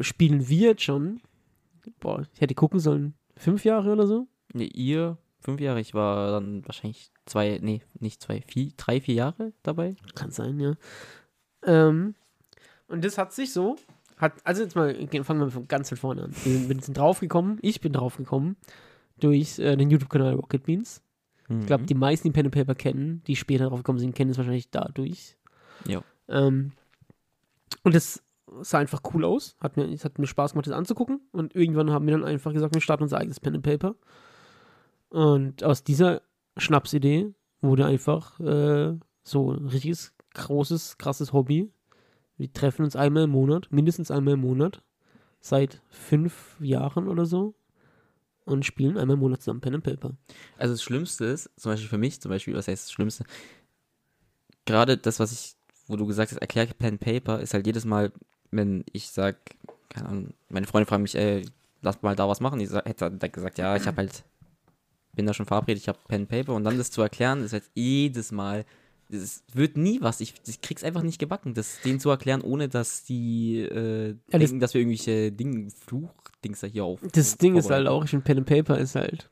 spielen wir jetzt schon. Boah, ich hätte gucken sollen, fünf Jahre oder so. Nee, ihr, fünf Jahre, ich war dann wahrscheinlich zwei, nee, nicht zwei, vier, drei, vier Jahre dabei. Kann sein, ja. Ähm, und das hat sich so, hat, also jetzt mal, fangen wir von ganz von vorne an. Wir sind, draufgekommen, ich bin draufgekommen, durch äh, den YouTube-Kanal Rocket Beans. Ich glaube, die meisten, die Pen and Paper kennen, die später drauf gekommen sind, kennen es wahrscheinlich dadurch. Ja. Ähm, und das sah einfach cool aus. Hat mir, es hat mir Spaß gemacht, das anzugucken. Und irgendwann haben wir dann einfach gesagt, wir starten unser eigenes Pen and Paper. Und aus dieser Schnapsidee wurde einfach äh, so ein richtiges, großes, krasses Hobby. Wir treffen uns einmal im Monat, mindestens einmal im Monat, seit fünf Jahren oder so. Und spielen einmal im Monat zusammen Pen and Paper. Also das Schlimmste ist, zum Beispiel für mich, zum Beispiel, was heißt das Schlimmste? Gerade das, was ich, wo du gesagt hast, erklär Pen and Paper, ist halt jedes Mal, wenn ich sag, keine Ahnung, meine Freunde fragen mich, ey, lass mal da was machen. Ich hätte dann gesagt, ja, ich habe halt, bin da schon verabredet, ich habe Pen and Paper und dann das zu erklären, ist halt jedes Mal, es wird nie was. Ich, ich krieg's einfach nicht gebacken, das denen zu erklären, ohne dass die äh, Ja, das- denken, dass wir irgendwelche Dinge, Fluchdings da hier auf. Das Ding ist halt auch, ich finde Pen and Paper ist halt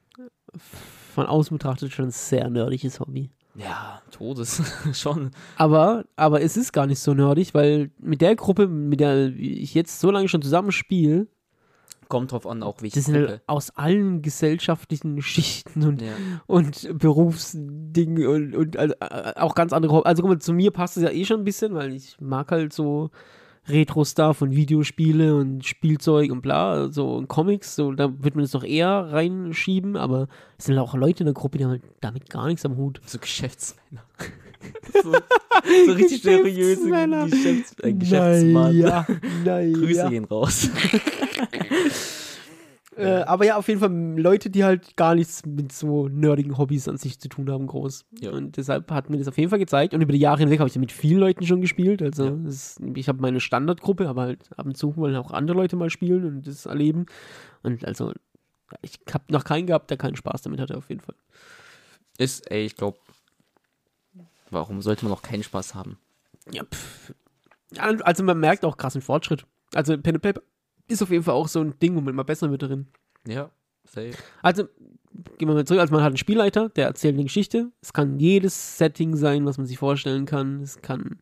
von außen betrachtet schon ein sehr nerdiges Hobby. Ja, Todes, (laughs) schon. Aber, aber es ist gar nicht so nerdig, weil mit der Gruppe, mit der ich jetzt so lange schon zusammenspiele, Kommt drauf an, auch welche das sind Gruppe. halt aus allen gesellschaftlichen (laughs) Schichten und, Ja. und Berufsdingen und, und also, auch ganz andere. Also guck mal, zu mir passt es ja eh schon ein bisschen, weil ich mag halt so Retro-Star von Videospiele und Spielzeug und bla, so und Comics, so, da wird man das doch eher reinschieben, aber es sind auch Leute in der Gruppe, die haben halt damit gar nichts am Hut. So Geschäftsmänner. (laughs) so, so richtig seriöse. Geschäfts äh, Geschäftsmann. Naja, naja. Grüße gehen raus. (laughs) Äh, aber ja, auf jeden Fall Leute, die halt gar nichts mit so nerdigen Hobbys an sich zu tun haben, groß. Ja. Und deshalb hat mir das auf jeden Fall gezeigt. Und über die Jahre hinweg habe ich ja mit vielen Leuten schon gespielt. Also Ja. ist, ich habe meine Standardgruppe, aber halt ab und zu wollen auch andere Leute mal spielen und das erleben. Und also ich habe noch keinen gehabt, der keinen Spaß damit hatte, auf jeden Fall. Ist, ey, ich glaube, warum sollte man noch keinen Spaß haben? Ja, pff. Also man merkt auch krassen Fortschritt. Also Pen Paper ist auf jeden Fall auch so ein Ding, wo man immer besser wird darin. Ja, safe. Also, gehen wir mal zurück. Also, man hat einen Spielleiter, der erzählt eine Geschichte. Es kann jedes Setting sein, was man sich vorstellen kann. Es kann,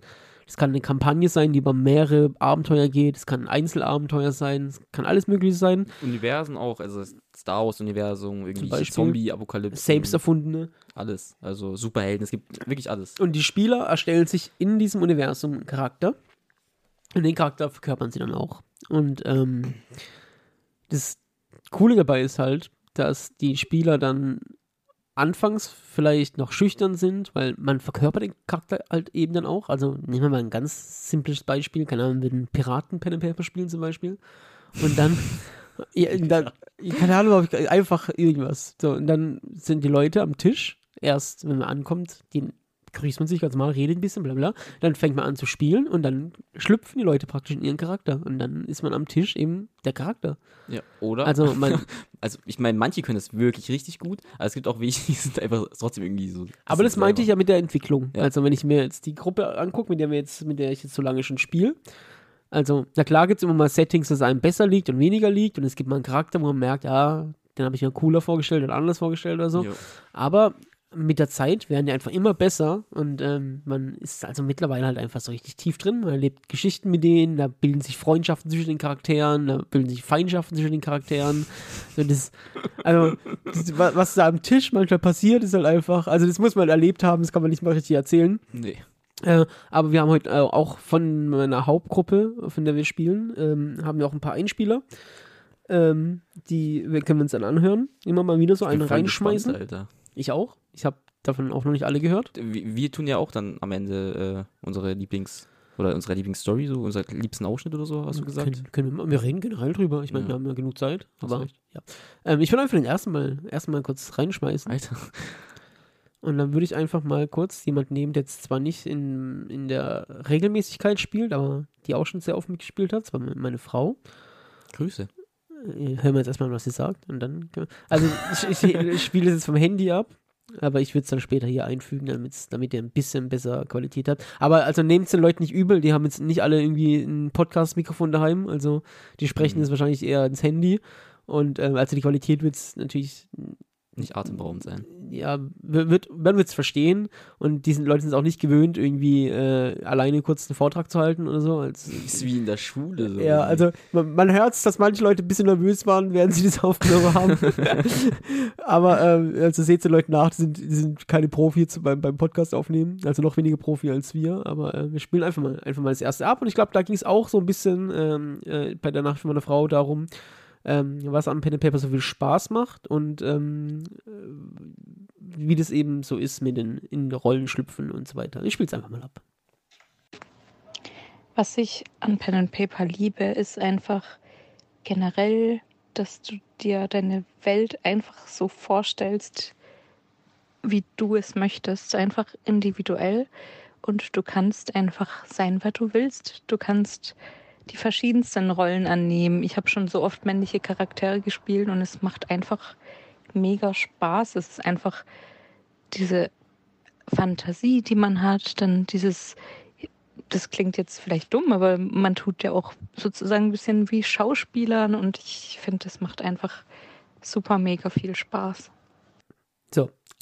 es kann eine Kampagne sein, die über mehrere Abenteuer geht. Es kann ein Einzelabenteuer sein. Es kann alles Mögliche sein. Universen auch, also Star Wars-Universum, irgendwie. Zombie-Apokalypse. Selbst erfundene. Alles. Also Superhelden, es gibt wirklich alles. Und die Spieler erstellen sich in diesem Universum einen Charakter. Und den Charakter verkörpern sie dann auch. Und ähm, das Coole dabei ist halt, dass die Spieler dann anfangs vielleicht noch schüchtern sind, weil man verkörpert den Charakter halt eben dann auch. Also nehmen wir mal ein ganz simples Beispiel, keine Ahnung, mit einem Piraten Pen and Paper spielen zum Beispiel. Und dann, (laughs) ja, dann keine Ahnung, einfach irgendwas. So, und dann sind die Leute am Tisch, erst wenn man ankommt, die grüßt man sich ganz mal, redet ein bisschen, bla bla. Dann fängt man an zu spielen und dann schlüpfen die Leute praktisch in ihren Charakter. Und dann ist man am Tisch eben der Charakter. Ja, oder? Also (laughs) man, Also ich meine, manche können das wirklich richtig gut, aber es gibt auch welche, (laughs) die sind einfach trotzdem irgendwie so. Aber das meinte ich ja mit der Entwicklung. Ja. Also wenn ich mir jetzt die Gruppe angucke, mit der wir jetzt, mit der ich jetzt so lange schon spiele. Also, na klar gibt es immer mal Settings, dass einem besser liegt und weniger liegt. Und es gibt mal einen Charakter, wo man merkt, ja, den habe ich mir cooler vorgestellt oder anders vorgestellt oder so. Jo. Aber mit der Zeit werden die einfach immer besser und ähm, man ist also mittlerweile halt einfach so richtig tief drin. Man erlebt Geschichten mit denen, da bilden sich Freundschaften zwischen den Charakteren, da bilden sich Feindschaften zwischen den Charakteren. So das, also, das, wa- was da am Tisch manchmal passiert, ist halt einfach, also das muss man erlebt haben, das kann man nicht mal richtig erzählen. Nee. Äh, aber wir haben heute äh, auch von meiner Hauptgruppe, von der wir spielen, ähm, haben wir auch ein paar Einspieler. Ähm, die wir können wir uns dann anhören. Immer mal wieder so einen reinschmeißen. gespannt, Alter. Ich auch. Ich habe davon auch noch nicht alle gehört. Wir, wir tun ja auch dann am Ende äh, unsere Lieblings- oder unsere Lieblingsstory, so unser liebsten Ausschnitt oder so, hast du gesagt? Können, können wir, wir reden generell drüber. Ich meine, Ja. wir haben ja genug Zeit. Aber ja. Ähm, ich würde einfach den ersten Mal, ersten mal kurz reinschmeißen. Alter. Und dann würde ich einfach mal kurz jemanden nehmen, der jetzt zwar nicht in, in der Regelmäßigkeit spielt, aber die auch schon sehr oft mitgespielt hat. Das war me- meine Frau. Grüße. Äh, Hören wir jetzt erstmal, was sie sagt. Und dann. Also, ich, ich, ich spiele es jetzt vom Handy ab. Aber ich würde es dann später hier einfügen, damit ihr ein bisschen besser Qualität habt. Aber also nehmt es den Leuten nicht übel, die haben jetzt nicht alle irgendwie ein Podcast-Mikrofon daheim. Also die sprechen Mhm. es wahrscheinlich eher ins Handy. Und ähm, also die Qualität wird es natürlich Nicht atemberaubend sein. ja, wird, man wird es verstehen und diese Leute sind auch nicht gewöhnt, irgendwie äh, alleine kurz einen Vortrag zu halten oder so. Als, (laughs) Ist wie in der Schule. So ja, also man, man hört es, dass manche Leute ein bisschen nervös waren, während sie das (laughs) aufgenommen haben. (laughs) Aber ähm, also seht den Leuten nach, die sind, die sind keine Profi zu, beim, beim Podcast aufnehmen, also noch weniger Profi als wir. Aber äh, wir spielen einfach mal, einfach mal das erste ab und ich glaube, da ging es auch so ein bisschen ähm, äh, bei der Nacht von meiner Frau darum, ähm, was am Pen and Paper so viel Spaß macht und ähm, äh, wie das eben so ist mit den in Rollen schlüpfen und so weiter. Ich spiele es einfach mal ab. Was ich an Pen and Paper liebe, ist einfach generell, dass du dir deine Welt einfach so vorstellst, wie du es möchtest, einfach individuell. Und du kannst einfach sein, wer du willst. Du kannst die verschiedensten Rollen annehmen. Ich habe schon so oft männliche Charaktere gespielt und es macht einfach mega Spaß. Es ist einfach diese Fantasie, die man hat, dann dieses das klingt jetzt vielleicht dumm, aber man tut ja auch sozusagen ein bisschen wie Schauspielern und ich finde, das macht einfach super mega viel Spaß.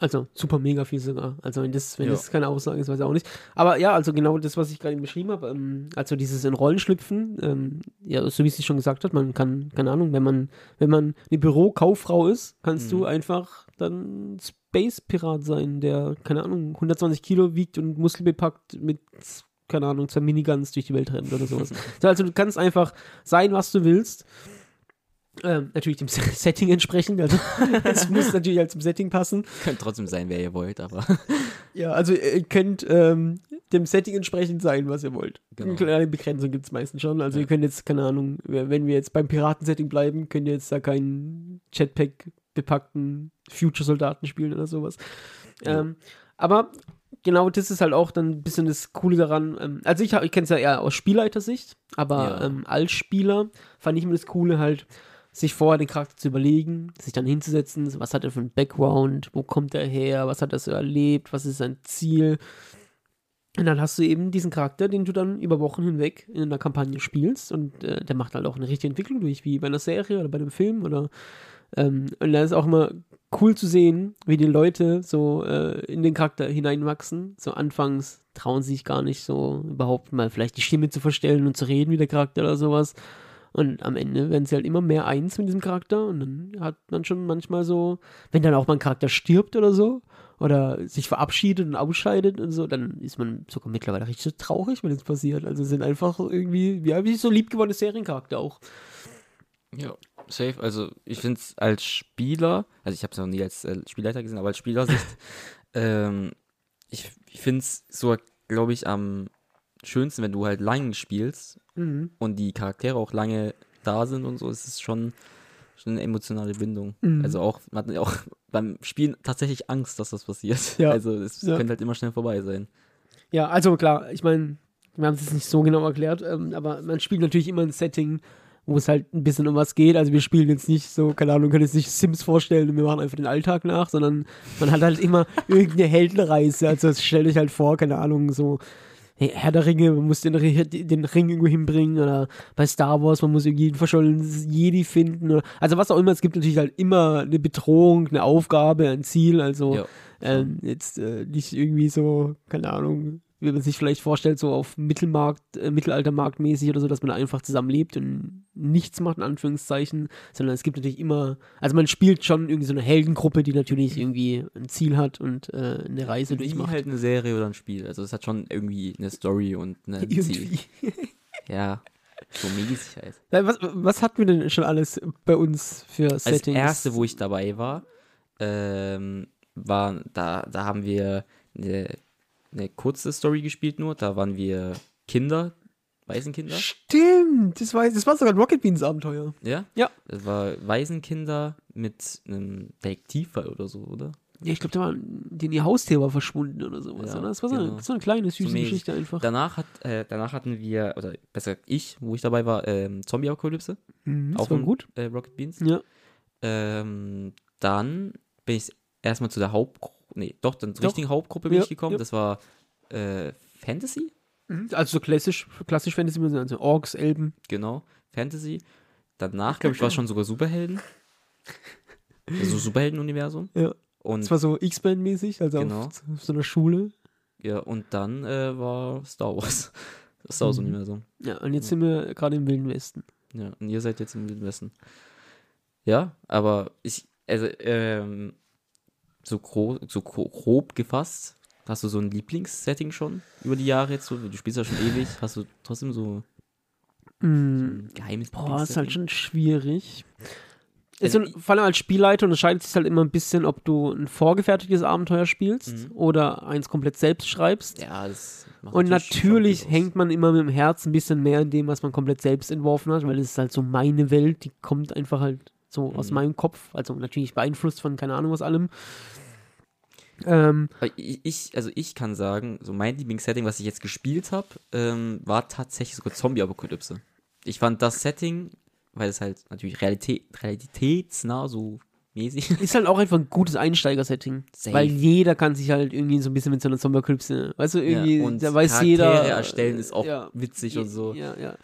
So, also super mega viel sogar. Also wenn das, wenn Ja. das keine Aussage ist, weiß ich auch nicht. Aber ja, also genau das, was ich gerade eben beschrieben habe, ähm, also dieses in Rollen schlüpfen, ähm, ja, so wie sie schon gesagt hat, man kann, keine Ahnung, wenn man, wenn man eine Bürokauffrau ist, kannst Mhm. du einfach dann Space Pirat sein, der, keine Ahnung, 120 Kilo wiegt und muskelbepackt mit keine Ahnung, zwei Miniguns durch die Welt rennen oder sowas. (laughs) so, also du kannst einfach sein, was du willst. Ähm, natürlich dem (laughs) Setting entsprechend, also (laughs) es muss natürlich halt zum Setting passen. Könnt trotzdem sein, wer ihr wollt, aber (laughs) Ja, also ihr könnt ähm, dem Setting entsprechend sein, was ihr wollt. Genau. Eine kleine Begrenzung gibt es meistens schon. Also Ja. ihr könnt jetzt, keine Ahnung, wenn wir jetzt beim Piratensetting bleiben, könnt ihr jetzt da keinen Jetpack bepackten Future-Soldaten spielen oder sowas. Ja. Ähm, aber genau das ist halt auch dann ein bisschen das Coole daran. Ähm, also ich, ich kenne es ja eher aus Spielleitersicht, aber Ja. ähm, als Spieler fand ich mir das Coole halt, sich vorher den Charakter zu überlegen, sich dann hinzusetzen, was hat er für einen Background, wo kommt er her, was hat er so erlebt, was ist sein Ziel. Und dann hast du eben diesen Charakter, den du dann über Wochen hinweg in einer Kampagne spielst und äh, der macht halt auch eine richtige Entwicklung durch, wie bei einer Serie oder bei einem Film oder ähm, und da ist auch immer cool zu sehen, wie die Leute so äh, in den Charakter hineinwachsen. So anfangs trauen sie sich gar nicht so überhaupt mal vielleicht die Stimme zu verstellen und zu reden wie der Charakter oder sowas. Und am Ende werden sie halt immer mehr eins mit diesem Charakter und dann hat man schon manchmal so, wenn dann auch mal ein Charakter stirbt oder so oder sich verabschiedet und ausscheidet und so, dann ist man sogar mittlerweile richtig so traurig, wenn das passiert. Also sind einfach irgendwie, ja, wie so liebgewonnene Seriencharakter auch. Ja, safe. Also ich finde es als Spieler, also ich habe es noch nie als äh, Spielleiter gesehen, aber als Spielersicht, (laughs) ähm, ich, ich finde es so, glaube ich, am schönsten, wenn du halt lang spielst Mhm. und die Charaktere auch lange da sind und so, ist es schon, schon eine emotionale Bindung. Mhm. Also auch, man hat auch (laughs) beim Spielen tatsächlich Angst, dass das passiert. Ja. (laughs) Also es Ja. könnte halt immer schnell vorbei sein. Ja, also klar, ich meine, wir haben es jetzt nicht so genau erklärt, ähm, aber man spielt natürlich immer ein Setting, wo es halt ein bisschen um was geht. Also wir spielen jetzt nicht so, keine Ahnung, können jetzt nicht Sims vorstellen und wir machen einfach den Alltag nach, sondern man hat halt immer (laughs) irgendeine Heldenreise. Also stell dich halt vor, keine Ahnung, so Herr der Ringe, man muss den, den Ring irgendwo hinbringen oder bei Star Wars, man muss irgendwie einen verschollenen Jedi finden. Oder, also was auch immer, es gibt natürlich halt immer eine Bedrohung, eine Aufgabe, ein Ziel. Also Ja. ähm, jetzt äh, nicht irgendwie so, keine Ahnung, wie man sich vielleicht vorstellt, so auf Mittelmarkt, äh, Mittelaltermarktmäßig oder so, dass man einfach zusammenlebt und nichts macht, in Anführungszeichen, sondern es gibt natürlich immer, also man spielt schon irgendwie so eine Heldengruppe, die natürlich irgendwie ein Ziel hat und äh, eine Reise Wie durchmacht. halt eine Serie oder ein Spiel. Also es hat schon irgendwie eine Story und ein (laughs) Ziel. irgendwie. Ja, so mäßig halt. Ja, Was, was hatten wir denn schon alles bei uns für Als Settings? erste, wo ich dabei war, ähm, war, da, da haben wir eine, eine kurze Story gespielt nur. Da waren wir Kinder, Waisenkinder. Stimmt, das war, das war sogar ein Rocket Beans Abenteuer. Ja? Ja. Das war Waisenkinder mit einem Detektivfall oder so, oder? Ja, ich glaube, da war, die, ihr Haustier war verschwunden oder sowas. Ja, oder? Das war so, eine, genau. so eine kleine, süße mäßig. Geschichte einfach. Danach, hat, äh, danach hatten wir, oder besser gesagt ich, wo ich dabei war, ähm, Zombie-Apokalypse. Mhm, das auch war von gut. Äh, Rocket Beans. Ja. Ähm, dann bin ich erstmal zu der Hauptgruppe, nee, doch, dann zur richtigen Hauptgruppe bin Ja, ich gekommen. ja. Das war äh, Fantasy, Mhm, Also so klassisch, klassisch Fantasy, also Orks, Elben. genau, Fantasy. Danach, glaube ich, war es schon sogar Superhelden. (laughs) Also Superhelden-Universum. Ja. Und, Das war so X-Men-mäßig, also Genau. auf, auf so einer Schule. ja, und dann äh, war Star Wars. Das Star Wars-Universum. Ja, und jetzt sind wir gerade im Wilden Westen. Ja, und ihr seid jetzt im Wilden Westen. Ja, aber ich, also, ähm, so, gro so gro grob gefasst, hast du so ein Lieblingssetting schon über die Jahre jetzt? So, du spielst ja schon (laughs) ewig, hast du trotzdem so, so Mhm. ein geheimes Boah, ist halt schon schwierig. Also Also, vor allem als Spielleiter unterscheidet sich halt immer ein bisschen, ob du ein vorgefertigtes Abenteuer spielst Mhm. oder eins komplett selbst schreibst. Ja, das macht Und natürlich hängt man immer mit dem Herz ein bisschen mehr in dem, was man komplett selbst entworfen hat, weil es ist halt so meine Welt, die kommt einfach halt so aus Mhm. meinem Kopf, also natürlich beeinflusst von keine Ahnung was allem. Ähm, ich, also ich kann sagen, so mein Lieblingssetting, was ich jetzt gespielt habe, ähm, war tatsächlich sogar Zombie-Apokalypse. Ich fand das Setting, weil es halt natürlich Realität, realitätsnah so mäßig (laughs) ist halt auch einfach ein gutes Einsteiger-Setting. Weil jeder kann sich halt irgendwie so ein bisschen mit so einer Zombie-Apokalypse, weißt du, irgendwie, ja, da weiß Charaktere jeder. erstellen ist auch ja, witzig und so. Ja, ja.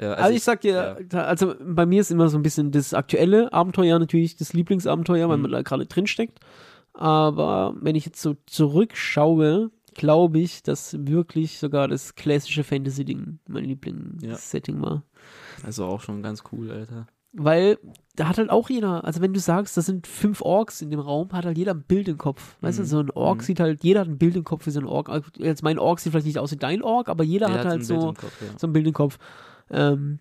Ja, Also, ich sag dir, da- also bei mir ist immer so ein bisschen das aktuelle Abenteuer natürlich das Lieblingsabenteuer, weil Mhm. man da gerade drin steckt. Aber wenn ich jetzt so zurückschaue, glaube ich, dass wirklich sogar das klassische Fantasy-Ding mein Lieblingssetting war. Also auch schon ganz cool, Alter. weil da hat halt auch jeder, also wenn du sagst, das sind fünf Orks in dem Raum, hat halt jeder ein Bild im Kopf. Weißt du, Mhm. so ein Ork Mhm. sieht halt, jeder hat ein Bild im Kopf für so ein Ork. Also Jetzt mein Ork sieht vielleicht nicht aus wie dein Ork, aber jeder Der hat so halt so, Kopf, ja. so ein Bild im Kopf. Ähm,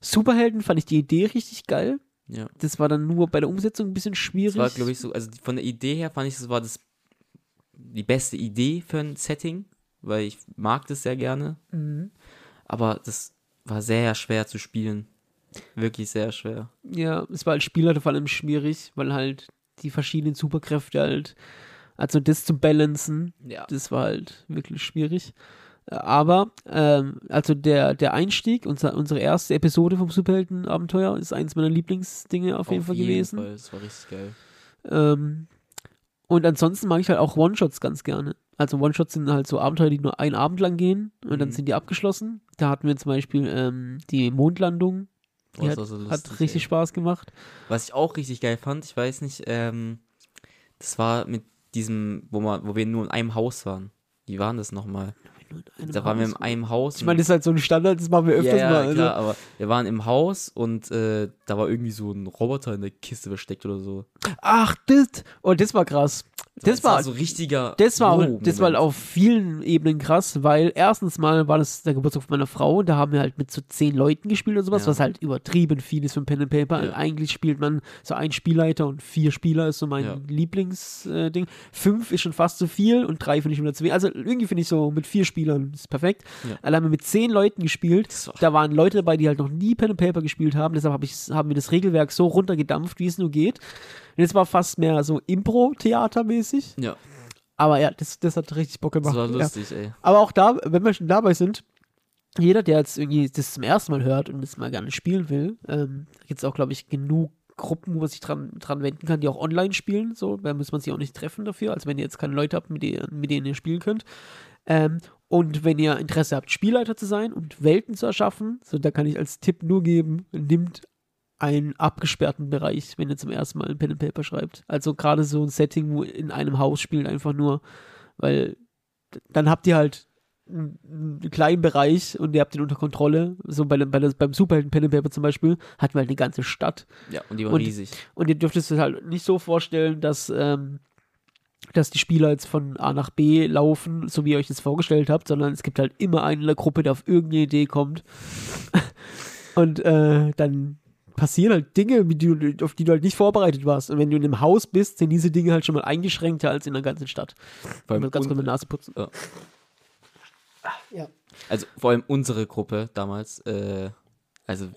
Superhelden fand ich die Idee richtig geil. ja. Das war dann nur bei der Umsetzung ein bisschen schwierig. Das war, glaube ich, so, also von der Idee her fand ich, das war das die beste Idee für ein Setting, weil ich mag das sehr gerne. Mhm. Aber das war sehr schwer zu spielen. Wirklich sehr schwer. Ja, es war als Spieler vor allem schwierig, weil halt die verschiedenen Superkräfte halt, also das zu balancen, Ja. das war halt wirklich schwierig. Aber, ähm, also der, der Einstieg, unser, unsere erste Episode vom Superhelden-Abenteuer ist eins meiner Lieblingsdinge auf, jeden Fall gewesen. Fall, das war richtig geil. Ähm, und ansonsten mag ich halt auch One-Shots ganz gerne. Also One-Shots sind halt so Abenteuer, die nur einen Abend lang gehen und dann Mhm. sind die abgeschlossen. Da hatten wir zum Beispiel ähm, die Mondlandung, die hat, so hat lustig, richtig ey. Spaß gemacht. Was ich auch richtig geil fand, ich weiß nicht, ähm, das war mit diesem, wo, man, wo wir nur in einem Haus waren. Wie waren das nochmal? Da waren wir in einem Haus. Ich meine, das ist halt so ein Standard, das machen wir öfters ja, ja, mal. Also. klar, aber wir waren im Haus und äh, da war irgendwie so ein Roboter in der Kiste versteckt oder so. Ach, das, oh, das war krass. Das, war, so richtiger. das war, das war auf vielen Ebenen krass, weil erstens mal war das der Geburtstag meiner Frau, da haben wir halt mit so zehn Leuten gespielt oder sowas, Ja. was halt übertrieben viel ist für ein Pen and Paper. Ja. Eigentlich spielt man so ein Spielleiter und vier Spieler ist so mein Ja. Lieblingsding. Fünf ist schon fast zu viel und drei finde ich wieder zu wenig. Also irgendwie finde ich so mit vier Spielern ist perfekt. Ja. Allein haben wir mit zehn Leuten gespielt. Das war- Da waren Leute dabei, die halt noch nie Pen and Paper gespielt haben. Deshalb hab ich, haben wir das Regelwerk so runtergedampft, wie es nur geht. Und es war fast mehr so Impro-Theater-mäßig. Ja, Aber ja, das, das hat richtig Bock gemacht. das war ja. lustig, ey. Aber auch da, wenn wir schon dabei sind, jeder, der jetzt irgendwie das zum ersten Mal hört und das mal gerne spielen will, ähm, gibt es auch, glaube ich, genug Gruppen, wo man sich dran, dran wenden kann, die auch online spielen. So, da muss man sich auch nicht treffen dafür, als wenn ihr jetzt keine Leute habt, mit denen, mit denen ihr spielen könnt. Ähm, und wenn ihr Interesse habt, Spielleiter zu sein und Welten zu erschaffen, so da kann ich als Tipp nur geben, nimmt einen abgesperrten Bereich, wenn ihr zum ersten Mal ein Pen and Paper schreibt. Also gerade so ein Setting, wo in einem Haus spielt, einfach nur, weil dann habt ihr halt einen, einen kleinen Bereich und ihr habt den unter Kontrolle. So bei, bei beim Superhelden Pen and Paper zum Beispiel hatten wir halt eine ganze Stadt. Ja, und die war Und- riesig. Und ihr dürft es halt nicht so vorstellen, dass, ähm, dass die Spieler jetzt von A nach B laufen, so wie ihr euch das vorgestellt habt, sondern es gibt halt immer einen in der Gruppe, der auf irgendeine Idee kommt. (laughs) und äh, dann passieren halt Dinge, du, auf die du halt nicht vorbereitet warst. Und wenn du in einem Haus bist, sind diese Dinge halt schon mal eingeschränkter als in der ganzen Stadt. Vor allem ganz kurz mit Nase putzen. Ja. Ja. Also vor allem unsere Gruppe damals, äh, also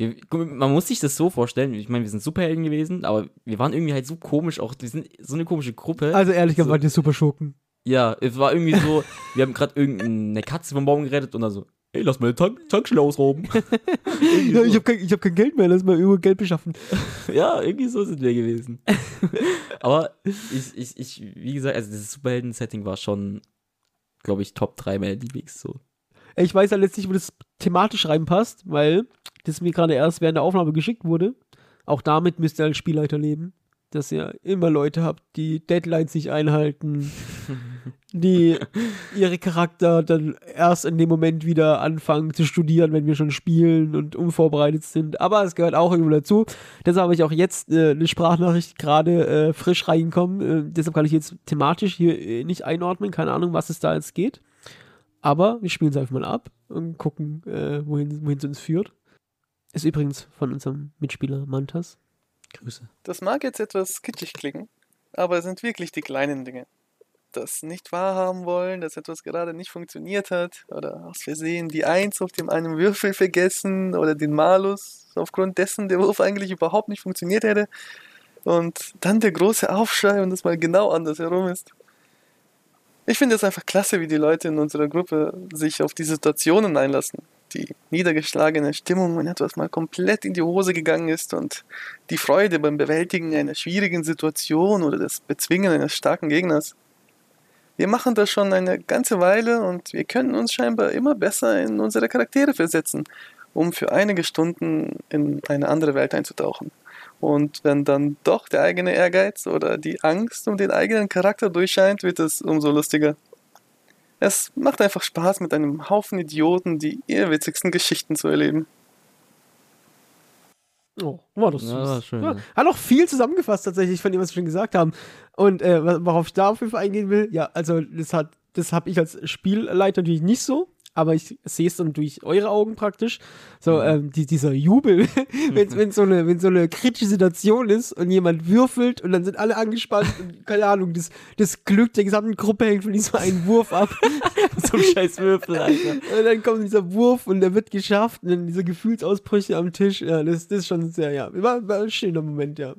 wir, man muss sich das so vorstellen, ich meine, wir sind Superhelden gewesen, aber wir waren irgendwie halt so komisch, auch wir sind so eine komische Gruppe. Also ehrlich So. gesagt, die super Schurken. ja, es war irgendwie so, (laughs) wir haben gerade irgendeine Katze vom Baum gerettet und dann so, ey, lass mal den Tank, Tankstelle ausrauben. (laughs) Ja, so. ich habe kein, ich hab kein Geld mehr, lass mal irgendwo Geld beschaffen. (laughs) Ja, irgendwie so sind wir gewesen. Aber ich, ich, ich, wie gesagt, also dieses Superhelden-Setting war schon, glaube ich, Top 3 meiner Lieblings so. Ich weiß halt jetzt nicht, wo das thematisch reinpasst, weil das mir gerade erst während der Aufnahme geschickt wurde. Auch damit müsst ihr als Spielleiter leben, dass ihr immer Leute habt, die Deadlines nicht einhalten, (laughs) die ihre Charakter dann erst in dem Moment wieder anfangen zu studieren, wenn wir schon spielen und unvorbereitet sind. Aber es gehört auch irgendwo dazu. Deshalb habe ich auch jetzt äh, eine Sprachnachricht gerade äh, frisch reingekommen. Äh, deshalb kann ich jetzt thematisch hier äh, nicht einordnen. Keine Ahnung, was es da jetzt geht. Aber wir spielen es einfach mal ab und gucken, äh, wohin, wohin es uns führt. Ist übrigens von unserem Mitspieler Mantas. Grüße. Das mag jetzt etwas kitschig klingen, aber es sind wirklich die kleinen Dinge. Das nicht wahrhaben wollen, dass etwas gerade nicht funktioniert hat oder aus Versehen die Eins auf dem einen Würfel vergessen oder den Malus, aufgrund dessen der Wurf eigentlich überhaupt nicht funktioniert hätte. Und dann der große Aufschrei und das mal genau andersherum ist. Ich finde es einfach klasse, wie die Leute in unserer Gruppe sich auf die Situationen einlassen. Die niedergeschlagene Stimmung, wenn etwas mal komplett in die Hose gegangen ist und die Freude beim Bewältigen einer schwierigen Situation oder das Bezwingen eines starken Gegners. Wir machen das schon eine ganze Weile und wir können uns scheinbar immer besser in unsere Charaktere versetzen, um für einige Stunden in eine andere Welt einzutauchen. Und wenn dann doch der eigene Ehrgeiz oder die Angst um den eigenen Charakter durchscheint, wird es umso lustiger. Es macht einfach Spaß, mit einem Haufen Idioten die irrwitzigsten Geschichten zu erleben. Oh, war das süß. Ja, war schön, Ja, ja. Hat auch viel zusammengefasst tatsächlich von dem, was wir schon gesagt haben. Und äh, worauf ich da auf jeden Fall eingehen will, ja, also das hat, das habe ich als Spielleiter natürlich nicht so, aber ich sehe es dann durch eure Augen praktisch. So, Mhm. ähm, die, dieser Jubel, (laughs) wenn, wenn, so eine, wenn so eine kritische Situation ist und jemand würfelt und dann sind alle angespannt und (laughs) keine Ahnung, das, das Glück der gesamten Gruppe hängt von diesem einen Wurf ab. (laughs) so ein scheiß Würfel, Alter. Und dann kommt dieser Wurf und der wird geschafft und dann diese Gefühlsausbrüche am Tisch. Ja, das, das ist schon sehr, ja. War, war ein schöner Moment, ja.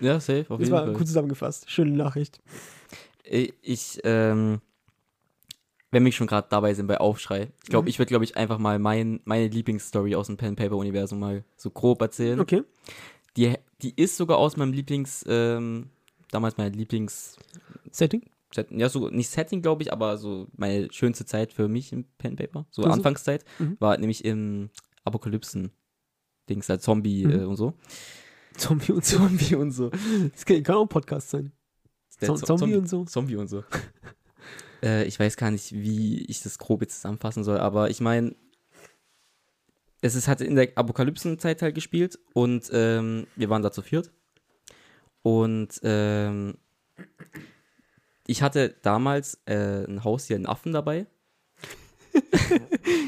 Ja, safe, auf Das jeden war Fall. gut zusammengefasst. Schöne Nachricht. Ich, ich, ähm, wenn wir schon gerade dabei sind bei Aufschrei, ich glaube, Mhm. ich würde, glaube ich, einfach mal mein, meine Lieblingsstory aus dem Pen-Paper-Universum mal so grob erzählen. Okay. Die, die ist sogar aus meinem Lieblings, ähm, damals mein Lieblings, Setting. Set- ja, so nicht Setting, glaube ich, aber so meine schönste Zeit für mich im Pen Paper, so Also? Anfangszeit, Mhm. war nämlich im Apokalypsen. Dings, halt Zombie Mhm. äh, und so. Zombie und. (laughs) Zombie und so. Das kann, kann auch ein Podcast sein. Der Zo- Zo- Zombie und so. Zombie und so. Äh, ich weiß gar nicht, wie ich das grob jetzt zusammenfassen soll, aber ich meine, es ist halt in der Apokalypsenzeit halt gespielt und ähm, wir waren da zu viert. Und ähm, ich hatte damals äh, ein Haustier, einen Affen dabei.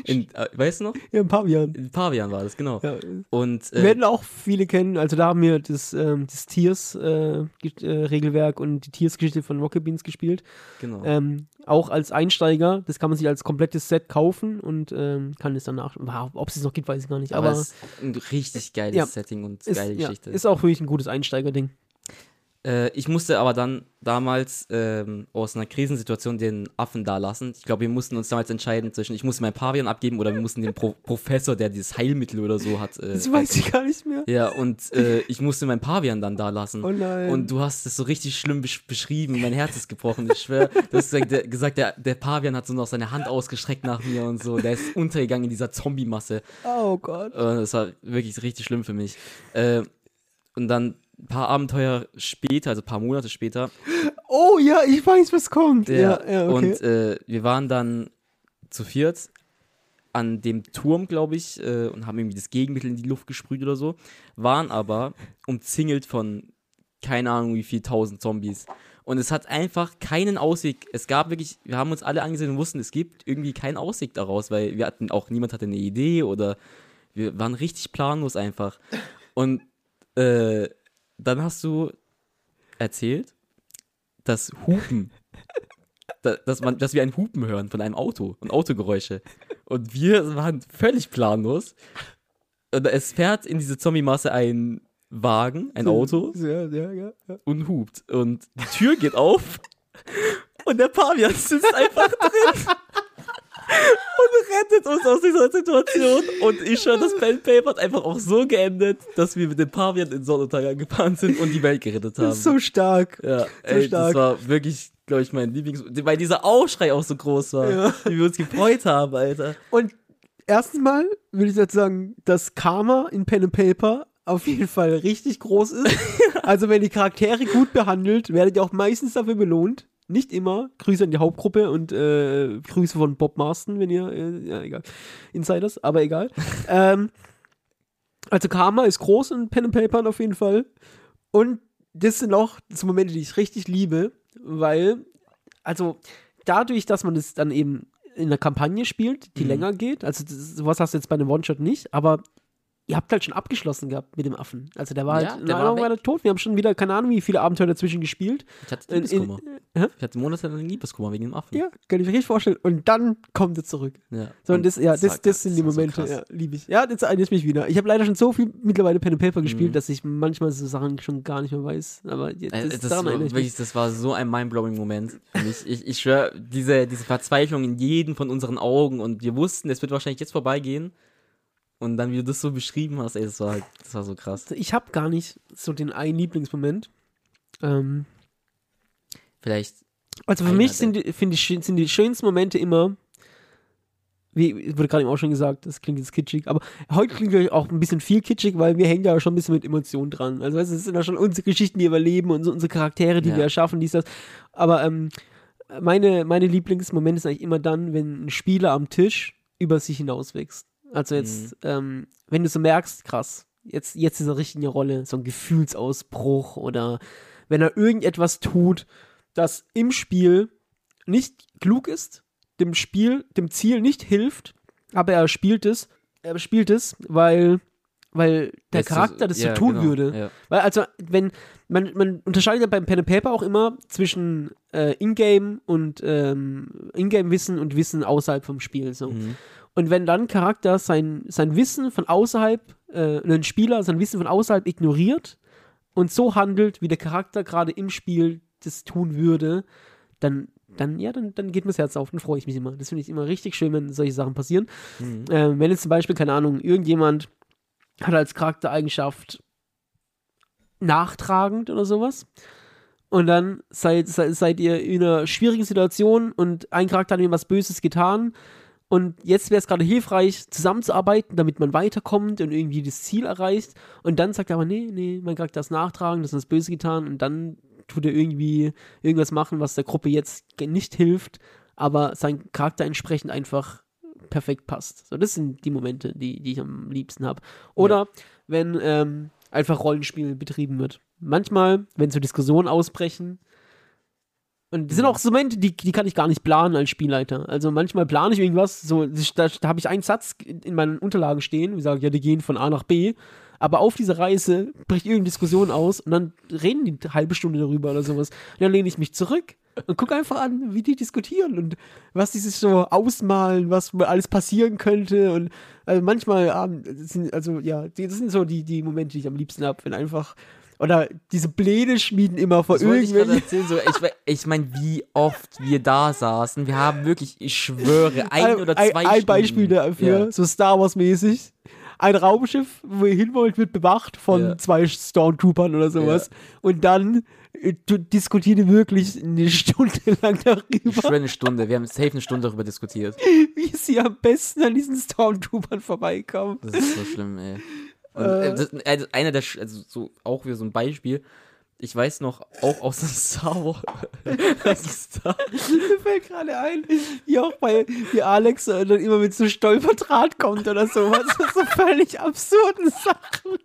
In, äh, weißt du noch? Ja, paar Jahren. In Pavian war das, genau. Ja. Und äh, Werden auch viele kennen. Also da haben wir das, ähm, das Tiers-Regelwerk und die Tiers-Geschichte von Rocket Beans gespielt. genau. Ähm, auch als Einsteiger. Das kann man sich als komplettes Set kaufen und ähm, kann es danach. Ob es es noch gibt, weiß ich gar nicht. aber, Aber, es ist ein richtig geiles Ja. Setting und ist, geile ja, Geschichte. ist auch wirklich ein gutes Einsteigerding. Äh, ich musste aber dann damals ähm, aus einer Krisensituation den Affen da lassen. Ich glaube, wir mussten uns damals entscheiden zwischen, ich musste meinen Pavian abgeben oder wir mussten den Pro Professor, der dieses Heilmittel oder so hat. Äh, Das weiß ich gar nicht mehr. Ja, und äh, ich musste meinen Pavian dann da lassen. Oh nein. Und du hast es so richtig schlimm besch beschrieben. Mein Herz ist gebrochen. Ich schwöre. Du hast gesagt, der, der Pavian hat so noch seine Hand ausgestreckt nach mir und so. Der ist untergegangen in dieser Zombie-Masse. oh Gott. Äh, Das war wirklich richtig schlimm für mich. Äh, und dann ein paar Abenteuer später, also ein paar Monate später, Oh ja, ich weiß, was kommt. Ja, ja, okay. und äh, wir waren dann zu viert an dem Turm, glaube ich, äh, und haben irgendwie das Gegenmittel in die Luft gesprüht oder so, waren aber umzingelt von keine Ahnung wie viel tausend Zombies. Und es hat einfach keinen Ausweg. Es gab wirklich, wir haben uns alle angesehen und wussten, es gibt irgendwie keinen Ausweg daraus, weil wir hatten auch, niemand hatte eine Idee oder wir waren richtig planlos einfach. Und äh, dann hast du erzählt, dass Hupen, (laughs) da, dass, man, dass wir ein Hupen hören von einem Auto und Autogeräusche. Und wir waren völlig planlos. Und es fährt in diese Zombie-Masse ein Wagen, ein Auto Ja, ja, ja. und hupt. Und die Tür geht auf (laughs) und der Pavian sitzt einfach drin. (laughs) Und rettet uns aus dieser Situation. Und ich schwör, das Pen Paper hat einfach auch so geendet, dass wir mit dem Pavian in Sonnenuntergang gefahren sind und die Welt gerettet haben. Das ist so stark. Ja, ey, stark. das war wirklich, glaube ich, mein Lieblings... Weil dieser Aufschrei auch so groß war, Ja. wie wir uns gefreut haben, Alter. Und erstens mal würde ich jetzt sagen, dass Karma in Pen and Paper auf jeden Fall richtig groß ist. (laughs) also wenn die Charaktere gut behandelt, werdet ihr auch meistens dafür belohnt. Nicht immer. Grüße an die Hauptgruppe und äh, Grüße von Bob Marston, wenn ihr, äh, ja egal, Insiders, aber egal. (laughs) ähm, also Karma ist groß in Pen and Paper auf jeden Fall. Und das sind auch so Momente, die ich richtig liebe, weil, also dadurch, dass man das dann eben in einer Kampagne spielt, die Mhm. länger geht, also das, sowas hast du jetzt bei einem One-Shot nicht, aber ihr habt halt schon abgeschlossen gehabt mit dem Affen. Also der war Ja, halt, der war war, der tot. Wir haben schon wieder, keine Ahnung, wie viele Abenteuer dazwischen gespielt. Ich hatte In- in- Liebeskummer. hä? Ich hatte monatelang Liebeskummer wegen dem Affen. Ja, kann ich mir richtig vorstellen. Und dann kommt er zurück. Ja. So, und das, ja, das, das krass, sind die so Momente, krass. ja, liebe ich. Ja, jetzt ich mich wieder. Ich habe leider schon so viel mittlerweile Pen and Paper gespielt, Mhm. dass ich manchmal so Sachen schon gar nicht mehr weiß. Aber jetzt, Äh, das, Das, daran war ich wirklich, das war so ein mindblowing Moment mich. Ich, ich schwöre, diese, diese Verzweiflung in jedem von unseren Augen und wir wussten, es wird wahrscheinlich jetzt vorbeigehen. Und dann, wie du das so beschrieben hast, ey, das war halt, das war so krass. Ich habe gar nicht so den einen Lieblingsmoment. Ähm, Vielleicht, also für mich sind die, ich, sind die schönsten Momente immer, wie wurde gerade eben auch schon gesagt, das klingt jetzt kitschig, aber heute klingt es auch ein bisschen viel kitschig, weil wir hängen ja schon ein bisschen mit Emotionen dran. Also weißt es sind ja schon unsere Geschichten, die wir erleben und so unsere Charaktere, die Ja. wir erschaffen, dies, das. Aber ähm, meine, meine Lieblingsmomente sind eigentlich immer dann, wenn ein Spieler am Tisch über sich hinauswächst. Also jetzt, Mhm. ähm, wenn du so merkst, krass, jetzt, jetzt ist er richtig in der Rolle, so ein Gefühlsausbruch oder wenn er irgendetwas tut, das im Spiel nicht klug ist, dem Spiel, dem Ziel nicht hilft, aber er spielt es, er spielt es, weil, weil der du, Charakter das ja, so tun genau, würde. Ja. Weil, also, wenn, man, man unterscheidet ja beim Pen and Paper auch immer zwischen äh, Ingame und ähm, Ingame-Wissen und Wissen außerhalb vom Spiel. So. Mhm. Und wenn dann ein Charakter sein, sein Wissen von außerhalb, äh, ein Spieler sein Wissen von außerhalb ignoriert und so handelt, wie der Charakter gerade im Spiel das tun würde, dann, dann, ja, dann, dann geht mir das Herz auf, dann freue ich mich immer. Das finde ich immer richtig schön, wenn solche Sachen passieren. Mhm. Ähm, wenn jetzt zum Beispiel, keine Ahnung, irgendjemand hat als Charaktereigenschaft nachtragend oder sowas. Und dann seid, seid, seid ihr in einer schwierigen Situation und ein Charakter hat ihm was Böses getan. Und jetzt wäre es gerade hilfreich, zusammenzuarbeiten, damit man weiterkommt und irgendwie das Ziel erreicht. Und dann sagt er aber, nee, nee, mein Charakter ist nachtragend, das ist das Böse getan. Und dann tut er irgendwie irgendwas machen, was der Gruppe jetzt nicht hilft, aber sein Charakter entsprechend einfach perfekt passt. So, das sind die Momente, die, die ich am liebsten habe. Oder wenn ähm, einfach Rollenspiel betrieben wird. Manchmal, wenn so Diskussionen ausbrechen. Und das sind auch so Momente, die, die kann ich gar nicht planen als Spielleiter. Also manchmal plane ich irgendwas, so, da, da habe ich einen Satz in meinen Unterlagen stehen, wie sage ja, die gehen von A nach B. Aber auf dieser Reise bricht irgendeine Diskussion aus und dann reden die eine halbe Stunde darüber oder sowas. Und dann lehne ich mich zurück und gucke einfach an, wie die diskutieren und was die sich so ausmalen, was alles passieren könnte. Und also manchmal, ähm, also ja, das sind so die, die Momente, die ich am liebsten habe, wenn einfach. Oder diese Pläne schmieden immer vor ich irgendwelchen. erzählen, so, ich, ich meine, wie oft wir da saßen. Wir haben wirklich, ich schwöre, ein oder zwei ein, ein Beispiel dafür, Ja. so Star Wars-mäßig. Ein Raumschiff, wo ihr hin wollt, wird bewacht von Ja. zwei Stormtroopern oder sowas. Und dann äh, du- diskutiert ihr wirklich eine Stunde (laughs) lang Ich darüber, schwöre eine Stunde. Wir haben safe eine Stunde darüber diskutiert. wie sie am besten an diesen Stormtroopern vorbeikommen. Das ist so schlimm, ey. Und, äh, das, also einer der, also so, auch wieder so ein Beispiel. Ich weiß noch, auch aus dem (laughs) Star Wars. Star (laughs) Mir fällt gerade ein, wie auch bei wie Alex äh, dann immer mit so Stolperdraht kommt oder sowas. so völlig absurden Sachen.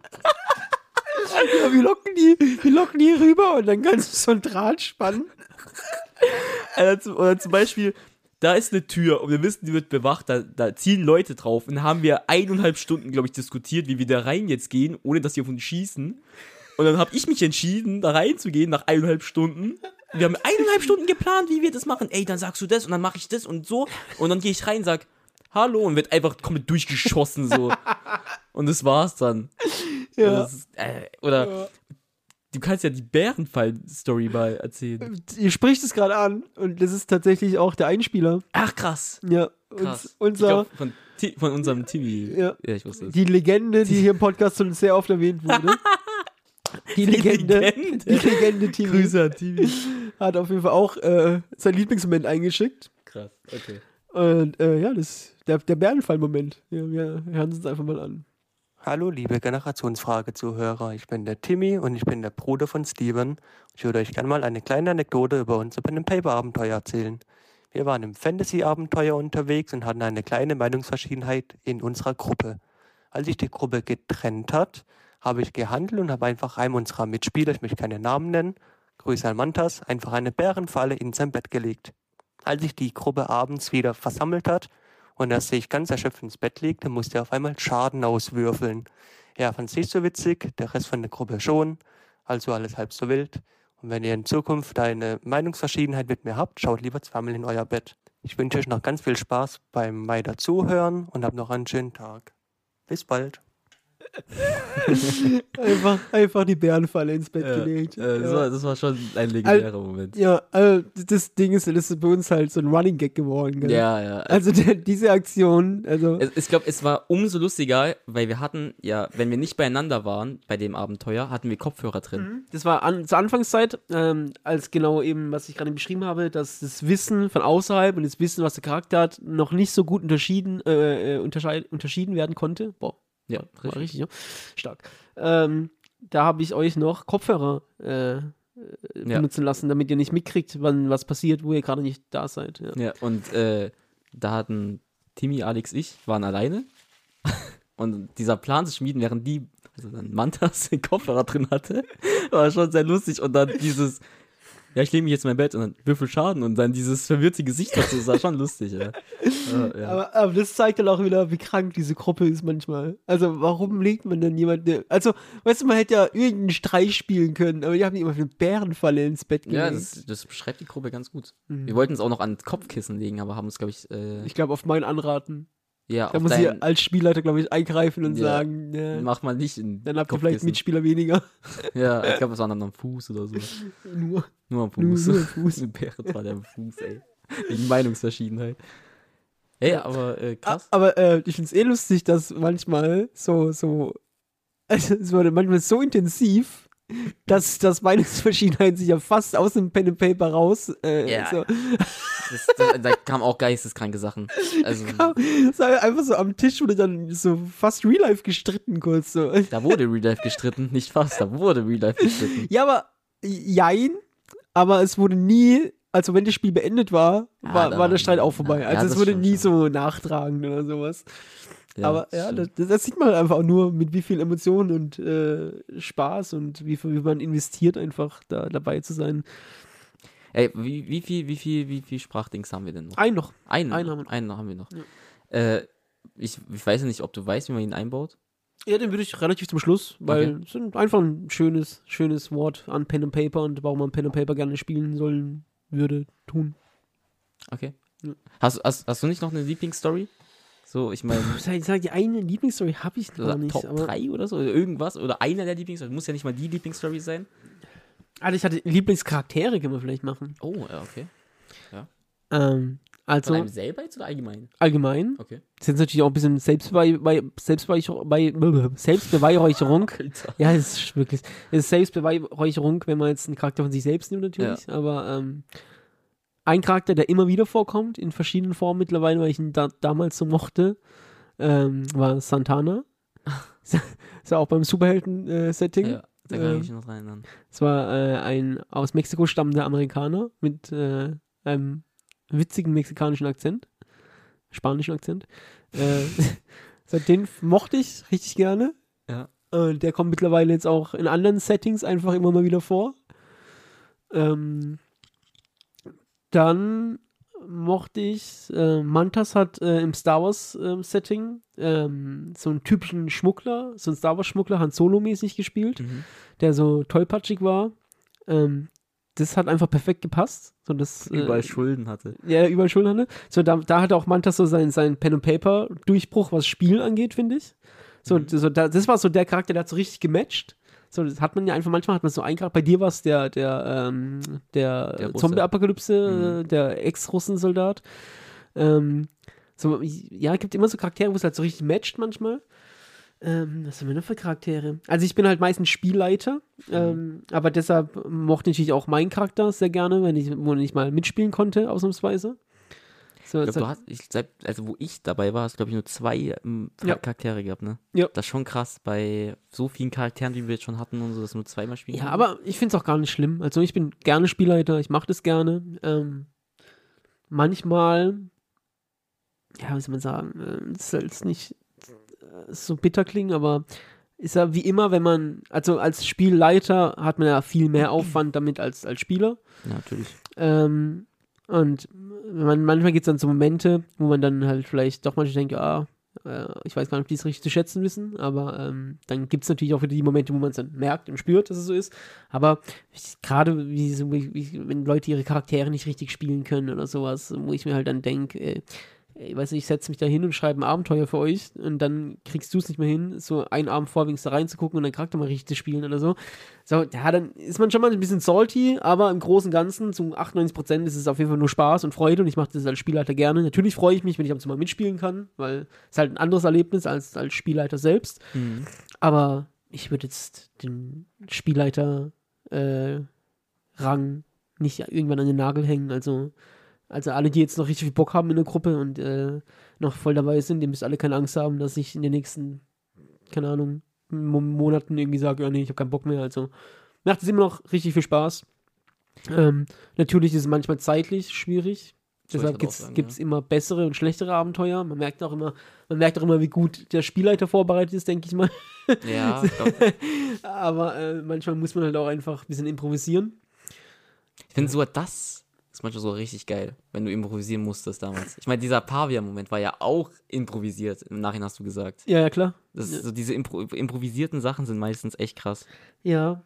(laughs) ja, wir locken die, wir locken die rüber und dann kannst du so ein Draht spannen. Oder zum Beispiel, da ist eine Tür und wir wissen, die wird bewacht, da, da ziehen Leute drauf. Und dann haben wir eineinhalb Stunden, glaube ich, diskutiert, wie wir da rein jetzt gehen, ohne dass sie auf uns schießen. Und dann habe ich mich entschieden, da reinzugehen nach eineinhalb Stunden. Wir haben eineinhalb Stunden geplant, wie wir das machen. Ey, dann sagst du das und dann mache ich das und so. Und dann gehe ich rein und sag, hallo und wird einfach komplett durchgeschossen so. Und das war's dann. Ja. Das ist, äh, oder du kannst ja die Bärenfall-Story mal erzählen. Ihr spricht es gerade an und das ist tatsächlich auch der Einspieler. Ach krass. Ja, Krass. uns, unser, glaub, von, von unserem Timmy. Ja. ja ich wusste es. die Legende, die hier im Podcast schon sehr oft erwähnt wurde. (laughs) Die Legende, Legende. die Legende Timmy Grüße an Timmy. hat auf jeden Fall auch äh, sein Lieblingsmoment eingeschickt. Krass, okay. Und äh, ja, das der, der Bärenfall-Moment. Ja, wir hören uns einfach mal an. Hallo, liebe Generationsfrage-Zuhörer. Ich bin der Timmy und ich bin der Bruder von Steven. Ich würde euch gerne mal eine kleine Anekdote über unser Pen Paper Abenteuer erzählen. Wir waren im Fantasy-Abenteuer unterwegs und hatten eine kleine Meinungsverschiedenheit in unserer Gruppe. Als sich die Gruppe getrennt hat, habe ich gehandelt und habe einfach einem unserer Mitspieler, ich möchte keine Namen nennen, Grüße an Mantas, einfach eine Bärenfalle in sein Bett gelegt. Als sich die Gruppe abends wieder versammelt hat und er sich ganz erschöpft ins Bett legte, musste er auf einmal Schaden auswürfeln. Er fand es nicht so witzig, der Rest von der Gruppe schon, also alles halb so wild. Und wenn ihr in Zukunft eine Meinungsverschiedenheit mit mir habt, schaut lieber zweimal in euer Bett. Ich wünsche euch noch ganz viel Spaß beim weiter Zuhören und habt noch einen schönen Tag. Bis bald. (laughs) Einfach, einfach die Bärenfalle ins Bett Ja, gelegt. äh, das, ja. war, das war schon ein legendärer Moment. ja, also das Ding ist, das ist bei uns halt so ein Running Gag geworden. Gell? Ja, ja. Also der, diese Aktion, also Es, ich glaube, es war umso lustiger, weil wir hatten ja, wenn wir nicht beieinander waren bei dem Abenteuer, hatten wir Kopfhörer drin. das war an, zur Anfangszeit, ähm, als genau eben, was ich gerade beschrieben habe, dass das Wissen von außerhalb und das Wissen, was der Charakter hat, noch nicht so gut unterschieden, äh, äh, unterschieden werden konnte. Boah, Ja, richtig. richtig, ja. Stark. Ähm, da habe ich euch noch Kopfhörer äh, äh, Ja. benutzen lassen, damit ihr nicht mitkriegt, wann was passiert, wo ihr gerade nicht da seid. Ja. Ja, und äh, da hatten Timmy, Alex, ich waren alleine. (laughs) Und dieser Plan zu schmieden, während die, also dann Mantas (laughs) den Kopfhörer drin hatte, war schon sehr lustig. Und dann dieses, ja, ich lege mich jetzt in mein Bett und dann würfel Schaden und dann dieses verwirrte Gesicht dazu, das war schon lustig, ja. Äh, (laughs) ja. Aber, aber das zeigt dann auch wieder, wie krank diese Gruppe ist manchmal. Also, warum legt man denn jemanden. Also, weißt du, man hätte ja irgendeinen Streich spielen können, aber die haben immer eine Bärenfalle ins Bett gelegt. Ja, das, das beschreibt die Gruppe ganz gut. Mhm. Wir wollten es auch noch an Kopfkissen legen, aber haben es, glaube ich, äh, Ich glaube, auf mein Anraten. Ja, Da muss dein, ich als Spielleiter, glaube ich, eingreifen und Ja. sagen, ja, mach mal nicht in dann habt ihr vielleicht. Mitspieler weniger. (laughs) Ja, ich glaube, (laughs) es war dann am Fuß oder so. Nur. Nur am Nur Fuß. so am Fuß. (laughs) Bären war der am Fuß, ey. Wegen Meinungsverschiedenheit. Ey, aber äh, krass. Ah, Aber äh, ich finde es eh lustig, dass manchmal so, so, also es wurde manchmal so intensiv, dass das Meinungsverschiedenheit sich ja fast aus dem Pen and Paper raus. Äh, Ja. so, Das, da, da kamen auch geisteskranke Sachen. Also, es war einfach so am Tisch wurde dann so fast Real Life gestritten kurz so. da wurde Real Life gestritten. Nicht fast, da wurde Real Life gestritten. Ja, aber jein, aber es wurde nie, also wenn das Spiel beendet war, Ja, war, da- war der Streit auch vorbei. ja, also es das wurde nie schon. so nachtragend oder sowas. Ja, aber ja, das, das sieht man halt einfach nur, mit wie viel Emotionen und äh, Spaß und wie viel wie man investiert, einfach da dabei zu sein. Ey, wie, wie viel, wie viel, wie viel Sprachdings haben wir denn noch? Ein noch. Einen, einen haben wir noch. einen haben wir noch. Äh, ich, ich weiß ja nicht, ob du weißt, wie man ihn einbaut. Ja, den würde ich relativ zum Schluss, weil es ist einfach ein schönes, schönes Wort an Pen and Paper und warum man Pen and Paper gerne spielen sollen würde, tun. Okay. Ja. Hast, hast, hast du nicht noch eine Lieblingsstory? So, ich meine, Ich (laughs) sage, die eine Lieblingsstory habe ich gar nicht. Top aber 3 oder so, oder irgendwas, oder einer der Lieblingsstory. Muss ja nicht mal die Lieblingsstory sein. Also ich hatte Lieblingscharaktere, können wir vielleicht machen. Oh, ja, okay. Ähm, Von also einem selber jetzt oder allgemein? allgemein. Okay. Das ist jetzt natürlich auch ein bisschen bei, (laughs) Selbstbeweihräucherung. (laughs) Alter. ja, es ist wirklich. Es ist Selbstbeweihräucherung, wenn man jetzt einen Charakter von sich selbst nimmt, natürlich. Aber ähm, ein Charakter, der immer wieder vorkommt, in verschiedenen Formen mittlerweile, weil ich ihn da, damals so mochte, ähm, war Santana. (laughs) (laughs) ist ja auch beim Superhelden-Setting. Ja, da kann ich Ähm, mich noch dran erinnern. Es war äh, ein aus Mexiko stammender Amerikaner mit äh, einem witzigen mexikanischen Akzent. Spanischen Akzent. Äh, (laughs) den mochte ich richtig gerne. Ja. Und der kommt mittlerweile jetzt auch in anderen Settings einfach immer mal wieder vor. Ähm, dann mochte ich, äh, Mantas hat äh, im Star Wars ähm, Setting ähm, so einen typischen Schmuggler, so einen Star Wars Schmuggler, Han Solo mäßig gespielt Mhm. der so tollpatschig war. Ähm, das hat einfach perfekt gepasst. So, das, Überall äh, Schulden hatte. Ja, überall Schulden hatte. So, da, da hatte auch Mantas so seinen sein Pen and Paper Durchbruch, was Spielen angeht, finde ich. So, Mhm. so da, das war so der Charakter, der hat so richtig gematcht. So, das hat man ja einfach, manchmal hat man so Charakter, bei dir war es der, der, ähm, der, Der. Zombie-Apokalypse, Mhm. äh, der Ex-Russensoldat. Ähm, so, ja, gibt immer so Charaktere, wo es halt so richtig matcht manchmal. Ähm, was haben wir noch für Charaktere? Also ich bin halt meistens Spielleiter, ähm, aber deshalb mochte ich natürlich auch meinen Charakter sehr gerne, wenn ich, wo ich mal mitspielen konnte, ausnahmsweise. So, Ich das glaube, du hast, ich, seit, also wo ich dabei war, hast du, glaube ich, nur zwei ähm, Ja. Charaktere gehabt, ne? Ja. Das ist schon krass, bei so vielen Charakteren, die wir jetzt schon hatten und so, dass nur zweimal spielen Ja, konntest. aber ich finde es auch gar nicht schlimm. Also ich bin gerne Spielleiter, ich mache das gerne. Ähm, manchmal, ja, wie soll man sagen, es soll jetzt nicht äh, so bitter klingen, aber ist ja wie immer, wenn man, also als Spielleiter hat man ja viel mehr Aufwand damit als als Spieler. Ja, natürlich. Ähm, und man, manchmal gibt es dann so Momente, wo man dann halt vielleicht doch manchmal denkt, ah, äh, ich weiß gar nicht, ob die es richtig zu schätzen wissen, aber ähm, dann gibt es natürlich auch wieder die Momente, wo man es dann merkt und spürt, dass es so ist. Aber gerade wie, wie, wenn Leute ihre Charaktere nicht richtig spielen können oder sowas, wo ich mir halt dann denke, äh, ich weiß nicht, ich setze mich da hin und schreibe ein Abenteuer für euch und dann kriegst du es nicht mehr hin, so einen Abend vorwiegend da reinzugucken und deinen Charakter mal richtig zu spielen oder so. So, ja, dann ist man schon mal ein bisschen salty, aber im Großen und Ganzen, zu 98 Prozent ist es auf jeden Fall nur Spaß und Freude und ich mache das als Spielleiter gerne. Natürlich freue ich mich, wenn ich ab und zu mal mitspielen kann, weil es halt ein anderes Erlebnis als als Spielleiter selbst. Mhm. Aber ich würde jetzt den Spielleiter äh, Rang nicht irgendwann an den Nagel hängen. Also, also alle, die jetzt noch richtig viel Bock haben in der Gruppe und äh, noch voll dabei sind, die müssen alle keine Angst haben, dass ich in den nächsten, keine Ahnung, Mo Monaten irgendwie sage, ja nee, ich habe keinen Bock mehr. Also macht es immer noch richtig viel Spaß. Ähm, natürlich ist es manchmal zeitlich schwierig. Deshalb gibt es sagen, immer bessere und schlechtere Abenteuer. Man merkt auch immer, man merkt auch immer, wie gut der Spielleiter vorbereitet ist, denke ich mal. Ja, (laughs) ja ich, Aber äh, manchmal muss man halt auch einfach ein bisschen improvisieren. ich finde sogar das ist manchmal so richtig geil, wenn du improvisieren musstest damals. Ich meine, dieser Pavia-Moment war ja auch improvisiert. Im Nachhinein hast du gesagt. Ja, ja, klar. Das, so diese Impro improvisierten Sachen sind meistens echt krass. Ja.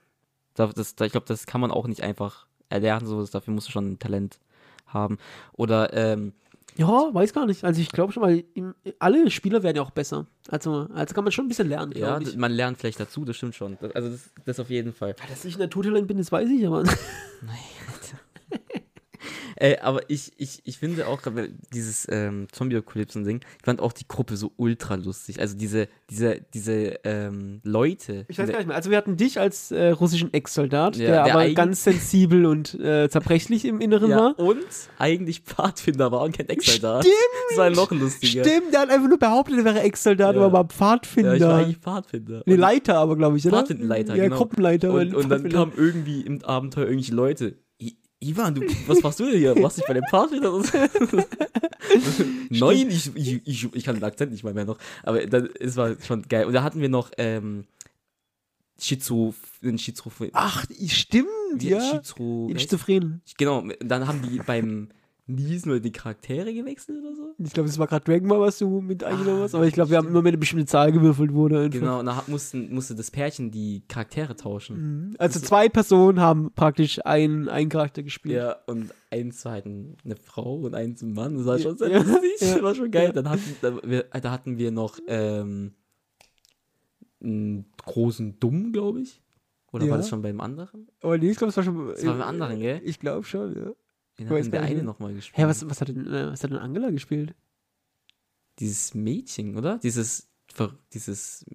Da, das, da, ich glaube, das kann man auch nicht einfach erlernen. So, dafür musst du schon ein Talent haben. Oder ähm, Ja, weiß gar nicht. Also ich glaube schon im, alle Spieler werden ja auch besser. Also, also kann man schon ein bisschen lernen, ja, glaube ich. man lernt vielleicht dazu, das stimmt schon. Das, also das, das auf jeden Fall. Dass ich ein Naturtalent bin, das weiß ich, aber. (laughs) (laughs) Äh, aber ich, ich, ich finde auch gerade dieses ähm, Zombie-Apokalypsen-Ding, ich fand auch die Gruppe so ultra lustig. Also diese, diese, diese ähm, Leute. Ich weiß gar nicht mehr. Also wir hatten dich als äh, russischen Ex-Soldat, Ja, der, der aber ganz sensibel und äh, zerbrechlich im Inneren ja, war. und eigentlich Pfadfinder war und kein Ex-Soldat. Stimmt! Das war noch lustiger. Stimmt, der hat einfach nur behauptet, er wäre Ex-Soldat, Ja. aber war Ja, Pfadfinder. ich war eigentlich Pfadfinder. nee, Leiter aber, glaube ich, oder? Pfadfindenleiter, ja, genau. Gruppenleiter. Und, und dann kamen irgendwie im Abenteuer irgendwelche Leute. Ivan, du, was machst du denn hier? Machst du dich bei dem Pfadfinder? (laughs) Nein, ich, ich, ich, ich kann den Akzent nicht mal mehr noch. Aber dann, es war schon geil. Und da hatten wir noch ähm, Schizo, einen Schizo, Ach, stimmt, ja. Schizo, In Schizophren. genau, dann haben die beim Niesen oder die Charaktere gewechselt oder so. Ich glaube, es war gerade Dragon Ball, was du mit eingenommen Ah, hast, aber ich glaube, wir haben immer mit einer bestimmten Zahl gewürfelt wurde. Einfach. Genau, und da mussten, musste das Pärchen die Charaktere tauschen. Mhm. Also zwei Personen haben praktisch einen, einen Charakter gespielt. Ja, und eins war halt ein- eine Frau und eins ein Mann. Das war schon Ja, (laughs) Das war schon geil. ja. Dann hatten, da, wir, da hatten wir noch ähm, einen großen Dumm, glaube ich. Oder war das schon beim anderen? Aber nee, ich glaube, es war schon. Das war beim anderen, gell? Ich glaube schon, ja. Weiß hat dann der eine nochmal gespielt. Hä, was, was, hat denn, äh, was hat denn Angela gespielt? Dieses Mädchen, oder? Dieses, dieses,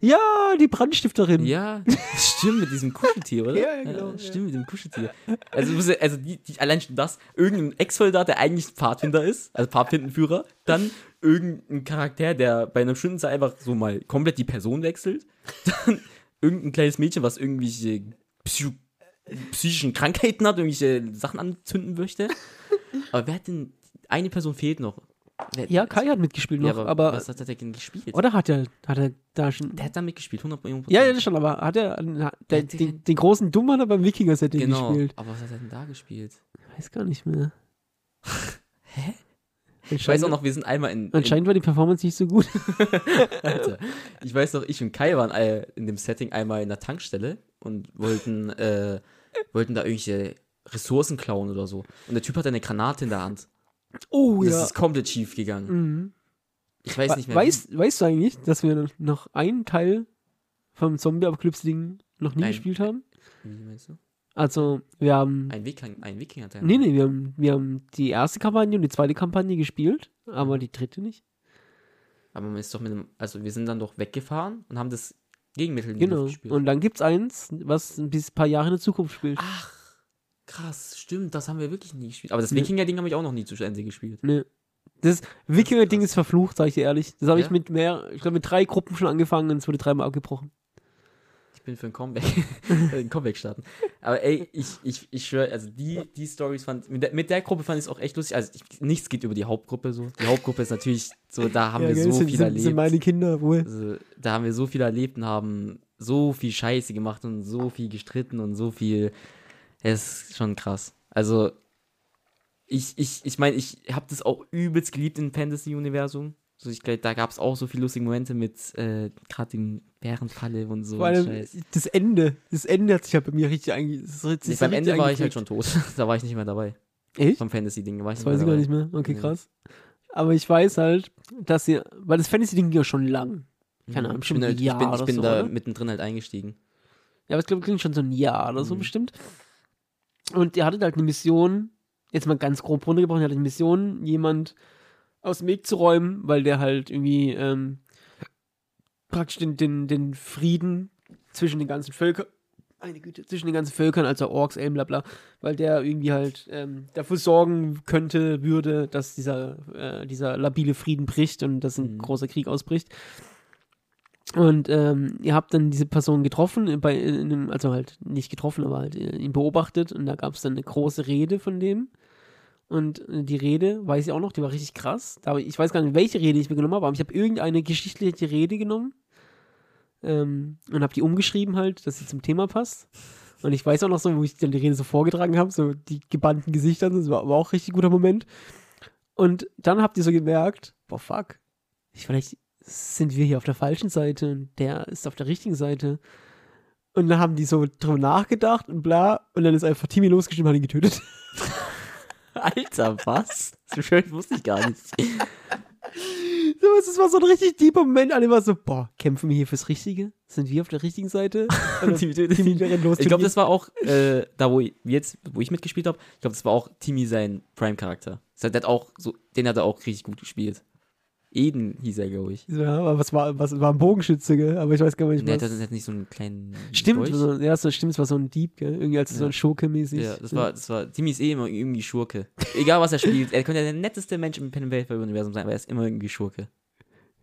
Ja, die Brandstifterin. ja, stimmt, mit diesem Kuscheltier, oder? (laughs) Ja, genau, ja. Stimmt, mit dem Kuscheltier. Also, also die, die, allein schon das, irgendein Ex-Soldat, der eigentlich Pfadfinder ist, also Pfadfindenführer, dann irgendein Charakter, der bei einer bestimmten Zeit einfach so mal komplett die Person wechselt, (laughs) dann irgendein kleines Mädchen, was irgendwelche Psycho psychischen Krankheiten hat, irgendwelche Sachen anzünden möchte. (laughs) Aber wer hat denn, eine Person fehlt noch. Wer, Ja, Kai hat mitgespielt noch, ja, aber, aber. was hat er denn gespielt? Oder hat er, hat er da schon. Der hat da mitgespielt, 100 Millionen ja, ja, schon, aber hat er. na, Der, hat den- den, den großen hat er beim Wikinger-Setting Genau, gespielt. aber was hat er denn da gespielt? Weiß gar nicht mehr. (laughs) Hä? Ich Ich weiß auch noch, wir sind einmal in, in Anscheinend war die Performance nicht so gut. (laughs) Alter, ich weiß noch, ich und Kai waren in dem Setting einmal in der Tankstelle und wollten, äh, wollten da irgendwelche Ressourcen klauen oder so. Und der Typ hat eine Granate in der Hand. Oh Und das ja. ist komplett schief gegangen. Mhm. Ich weiß nicht mehr. Weißt, weißt du eigentlich, dass wir noch einen Teil vom Zombie-Apokalypse-Ding noch nie Nein. gespielt haben? wie, wie meinst du? Also, wir haben. Ein, Wiking, ein Wikinger-Teil. Nee, nee, wir haben, wir haben die erste Kampagne und die zweite Kampagne gespielt, aber die dritte nicht. Aber man ist doch mit einem, also wir sind dann doch weggefahren und haben das Gegenmittel in die Genau. Luft gespielt. Und dann gibt's eins, was ein bis paar Jahre in der Zukunft spielt. Ach, krass, stimmt, das haben wir wirklich nie gespielt. Aber das Nee. Wikinger-Ding habe ich auch noch nie zu Ende gespielt. Nee. Das Wikinger-Ding ist verflucht, sag ich dir ehrlich. Das habe ich Ja? mit mehr, ich glaube mit drei Gruppen schon angefangen und es wurde dreimal abgebrochen. Ich bin für ein Comeback, (laughs) ein Comeback starten. Aber ey, ich, ich, ich schwöre, also die, die Stories fand, mit der, mit der Gruppe fand ich es auch echt lustig. Also ich, nichts geht über die Hauptgruppe so. Die Hauptgruppe ist natürlich so, da haben wir gell, so sind, viel sind, erlebt. sind meine Kinder wohl. also, da haben wir so viel erlebt und haben so viel Scheiße gemacht und so viel gestritten und so viel. Es ist schon krass. Also, ich, ich, ich meine, ich habe das auch übelst geliebt im Fantasy-Universum. So, ich glaube, da gab es auch so viele lustige Momente mit äh, gerade den Bärenfalle und so. Vor allem das Ende. Das Ende hat sich ja bei mir richtig einge... das ist richtig- Nee, beim Ende war ich halt schon tot. (laughs) da war ich nicht mehr dabei. Echt? Vom Fantasy-Ding war ich Das nicht weiß ich gar nicht mehr. Okay, Nee. krass. Aber ich weiß halt, dass ihr, weil das Fantasy-Ding ging ja schon lang. Keine Ahnung, ich bestimmt bin, ein halt, ich Jahr bin, ich oder bin so, da oder? mittendrin halt eingestiegen. Ja, aber ich glaube, klingt schon so ein Jahr oder so Mhm. bestimmt. Und ihr hattet halt eine Mission, jetzt mal ganz grob runtergebrochen, ihr hattet eine Mission, jemand aus dem Weg zu räumen, weil der halt irgendwie ähm, praktisch den, den, den Frieden zwischen den ganzen Völkern, eine Güte, zwischen den ganzen Völkern, also Orks, Elben, bla bla, weil der irgendwie halt ähm, dafür sorgen könnte, würde, dass dieser, äh, dieser labile Frieden bricht und dass ein Mhm. großer Krieg ausbricht. Und ähm, ihr habt dann diese Person getroffen, bei, in einem, also halt nicht getroffen, aber halt äh, ihn beobachtet und da gab es dann eine große Rede von dem. Und äh, die Rede, weiß ich auch noch, die war richtig krass. Ich weiß gar nicht, welche Rede ich mir genommen habe, aber ich habe irgendeine geschichtliche Rede genommen ähm, und habe die umgeschrieben halt, dass sie zum Thema passt. Und ich weiß auch noch so, wo ich dann die Rede so vorgetragen habe, so die gebannten Gesichter, das war, war auch ein richtig guter Moment. Und dann habt ihr so gemerkt, boah, fuck, ich, vielleicht sind wir hier auf der falschen Seite und der ist auf der richtigen Seite. Und dann haben die so drüber nachgedacht und bla, und dann ist einfach Timmy losgeschrieben und hat ihn getötet. (laughs) (laughs) Alter, was? So schön wusste ich gar nicht. So, es war so ein richtig deeper Moment. Alle war so, boah, kämpfen wir hier fürs Richtige? Sind wir auf der richtigen Seite? (laughs) Ihn. rennt los. Ich glaube, das war auch äh, da, wo ich, jetzt, wo ich mitgespielt habe, ich glaube, das war auch Timmy sein Prime-Charakter. Das hat- Der hat auch so, den hat er auch richtig gut gespielt. Eden hieß er, glaube ich. Ja, aber was war, was war ein Bogenschütze, gell? Aber ich weiß gar nicht, Der hat, was. der hat nicht so einen kleinen. Stimmt, so, ja, so, stimmt, es war so ein Dieb, gell? Irgendwie als so Ja. ein Schurke-mäßig. Ja, das war, das war, Timmy ist eh immer irgendwie Schurke. Egal was er spielt, er könnte der netteste Mensch im Pen and Universum sein, aber er ist immer irgendwie Schurke.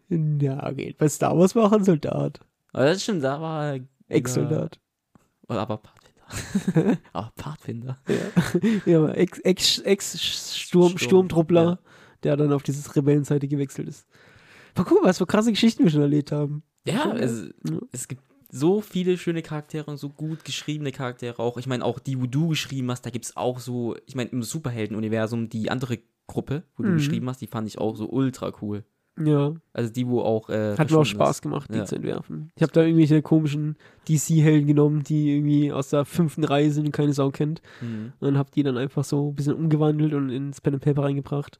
Ja, geht. Bei Star Wars war er ein Soldat. Aber das stimmt, da war er. Ex-Soldat. Oder, aber Pfadfinder. (laughs) aber Pfadfinder. Ja, aber Ex- Ex- Sturm, Sturmtruppler, ja. Der dann auf dieses Rebellenseite gewechselt ist. Aber guck mal, was für krasse Geschichten wir schon erlebt haben. Ja, es, Ja. es gibt so viele schöne Charaktere und so gut geschriebene Charaktere auch. Ich meine, auch die, wo du geschrieben hast, da gibt es auch so, ich meine, im Superhelden-Universum, die andere Gruppe, wo du Mhm. geschrieben hast, die fand ich auch so ultra cool. Ja, Also die, wo auch. Äh, hat mir auch Spaß ist. gemacht, die Ja. zu entwerfen. Ich habe da irgendwelche komischen DC-Helden genommen, die irgendwie aus der fünften Reihe sind und keine Sau kennt. Mhm. Und habe die dann einfach so ein bisschen umgewandelt und ins Pen and Paper reingebracht.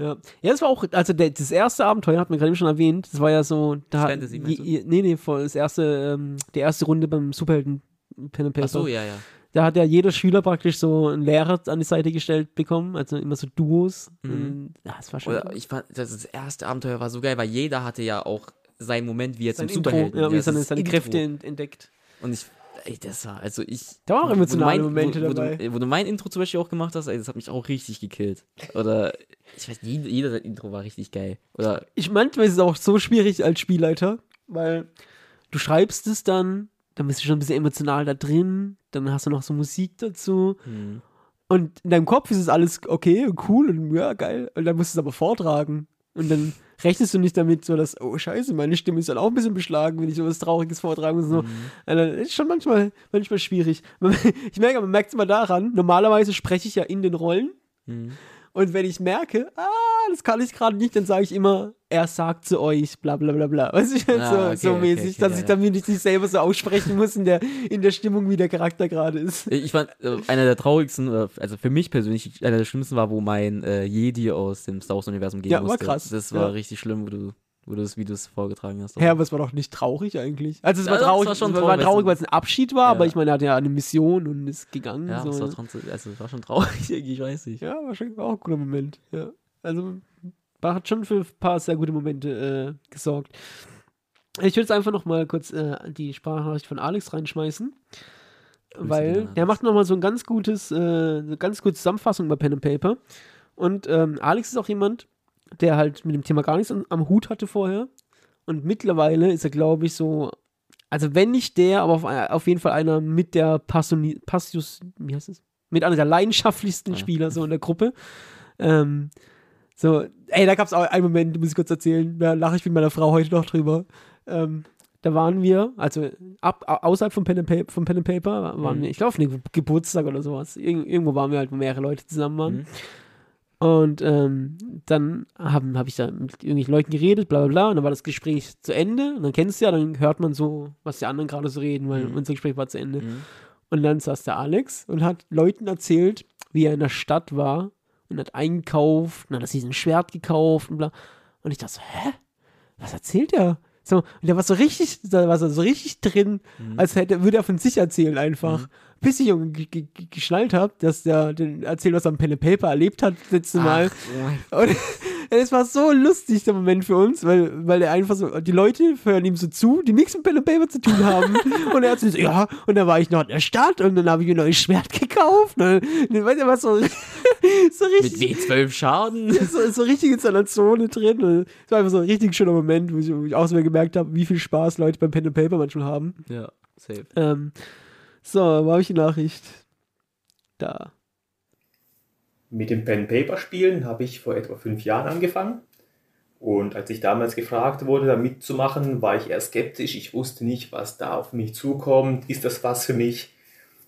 Ja, ja das war auch, also der, das erste Abenteuer, hat man gerade eben schon erwähnt, das war ja so, da, Fantasy, je- nee, nee, voll, das erste, ähm, die erste Runde beim Superhelden Pen and Paper. Ach so, ja, ja. Da hat ja jeder Schüler praktisch so einen Lehrer an die Seite gestellt bekommen, also immer so Duos. Mhm. Ja, das war schon Oder ich fand, das, das erste Abenteuer war so geil, weil jeder hatte ja auch seinen Moment, wie jetzt sein im Intro, Superhelden. ja, wie das seine, seine. Kräfte ent- entdeckt. Und ich, ey, das war, also ich. Da waren auch emotionale mein- Momente wo, wo dabei. Du, wo du mein Intro zum Beispiel auch gemacht hast, ey, das hat mich auch richtig gekillt. Oder, ich weiß, jeder, jeder sein Intro war richtig geil. Oder, ich manchmal ist es auch so schwierig als Spielleiter, weil du schreibst es dann, dann bist du schon ein bisschen emotional da drin, dann hast du noch so Musik dazu hm, und in deinem Kopf ist es alles okay und cool und ja, geil und dann musst du es aber vortragen und dann rechnest du nicht damit so, dass, oh scheiße, meine Stimme ist dann auch ein bisschen beschlagen, wenn ich sowas Trauriges vortrage und so. Mhm. Also, das ist schon manchmal, manchmal schwierig. (laughs) Ich merke, man merkt es immer daran, normalerweise spreche ich ja in den Rollen hm. Und wenn ich merke, ah, das kann ich gerade nicht, dann sage ich immer, er sagt zu euch, bla bla bla bla. Weißt du, Ah, so, okay, so okay, mäßig, okay, dass ja, ich ja. damit nicht selber so aussprechen muss in der, in der Stimmung, wie der Charakter gerade ist. Ich fand, äh, einer der traurigsten, oder, also für mich persönlich, einer der schlimmsten war, wo mein äh, Jedi aus dem Star Wars-Universum gehen Ja, war musste. krass, Das war ja. richtig schlimm, wo du, wo du das, wie du es vorgetragen hast. Ja, aber es war doch nicht traurig eigentlich. Also es Ja, war traurig, war schon es war traurig, traurig, weil es ein Abschied war, Ja. aber ich meine, er hatte ja eine Mission und ist gegangen. Ja, so, es war, ne? also, es war schon traurig, (laughs) ich weiß nicht. ja, war, schon, war auch ein guter Moment. Ja. Also war, hat schon für ein paar sehr gute Momente äh, gesorgt. Ich würde jetzt einfach noch mal kurz äh, die Sprachnachricht von Alex reinschmeißen. Grüße weil der macht noch mal so ein ganz gutes, äh, eine ganz gute Zusammenfassung bei Pen and Paper. Und ähm, Alex ist auch jemand, der halt mit dem Thema gar nichts am, Hut hatte vorher. Und mittlerweile ist er, glaube ich, so, also wenn nicht der, aber auf, auf jeden Fall einer mit der Passioni Passius, wie heißt es? Mit einer der leidenschaftlichsten. Spieler so in der Gruppe. Ähm, so, ey, da gab es auch einen Moment, muss ich kurz erzählen, da lache ich mit meiner Frau heute noch drüber. Ähm, da waren wir, also ab, au- außerhalb vom Pen and Paper, vom Pen and Paper waren Mhm. wir, ich glaube, auf einem Geburtstag oder sowas. Irg irgendwo waren wir halt, wo mehrere Leute zusammen waren. Mhm. Und ähm, dann habe hab ich da mit irgendwelchen Leuten geredet, bla bla bla, und dann war das Gespräch zu Ende. Und dann kennst du ja, dann hört man so, was die anderen gerade so reden, weil Mhm. unser Gespräch war zu Ende. Mhm. Und dann saß der Alex und hat Leuten erzählt, wie er in der Stadt war und hat eingekauft und hat sich ein Schwert gekauft und bla. Und ich dachte so, hä? Was erzählt er? So, und der war so richtig, da war so richtig drin, Mhm. als hätte, würde er von sich erzählen einfach. Bis ich geschnallt habe, dass der den erzählt, was er am Pen and Paper erlebt hat, das letzte Mal. Ach, Und es war so lustig, der Moment für uns, weil, weil er einfach so, die Leute hören ihm so zu, die nichts mit Pen and Paper zu tun haben. (laughs) und er hat so, ja, und dann war ich noch in der Stadt und dann habe ich mir ein neues Schwert gekauft. Und dann, weißt du, was so, (laughs) so mit richtig. W12 Schaden. (laughs) So, so richtig in seiner Zone drin. Und Es war einfach so ein richtig schöner Moment, wo ich, wo ich auch so mehr gemerkt habe, wie viel Spaß Leute beim Pen and Paper manchmal haben. ja, safe. Ähm, so, wo habe ich die Nachricht? Da. Mit dem Pen-Paper-Spielen habe ich vor etwa fünf Jahren angefangen. Und als ich damals gefragt wurde, da mitzumachen, war ich eher skeptisch. Ich wusste nicht, was da auf mich zukommt. Ist das was für mich?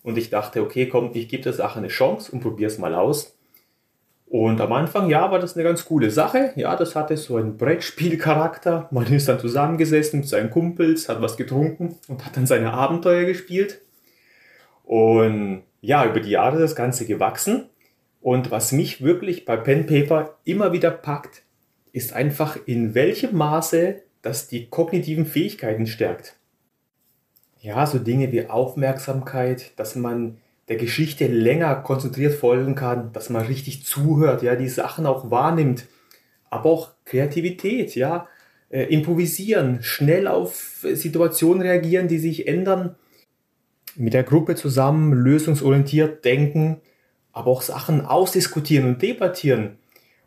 Und ich dachte, okay, komm, ich gebe der Sache eine Chance und probiere es mal aus. Und am Anfang, ja, war das eine ganz coole Sache. Ja, das hatte so einen Brettspielcharakter. Man ist dann zusammengesessen mit seinen Kumpels, hat was getrunken und hat dann seine Abenteuer gespielt. Und ja, über die Jahre ist das Ganze gewachsen. Und was mich wirklich bei Pen Paper immer wieder packt, ist einfach in welchem Maße das die kognitiven Fähigkeiten stärkt. Ja, so Dinge wie Aufmerksamkeit, dass man der Geschichte länger konzentriert folgen kann, dass man richtig zuhört, ja, die Sachen auch wahrnimmt, aber auch Kreativität, ja, äh, improvisieren, schnell auf Situationen reagieren, die sich ändern, mit der Gruppe zusammen lösungsorientiert denken, aber auch Sachen ausdiskutieren und debattieren.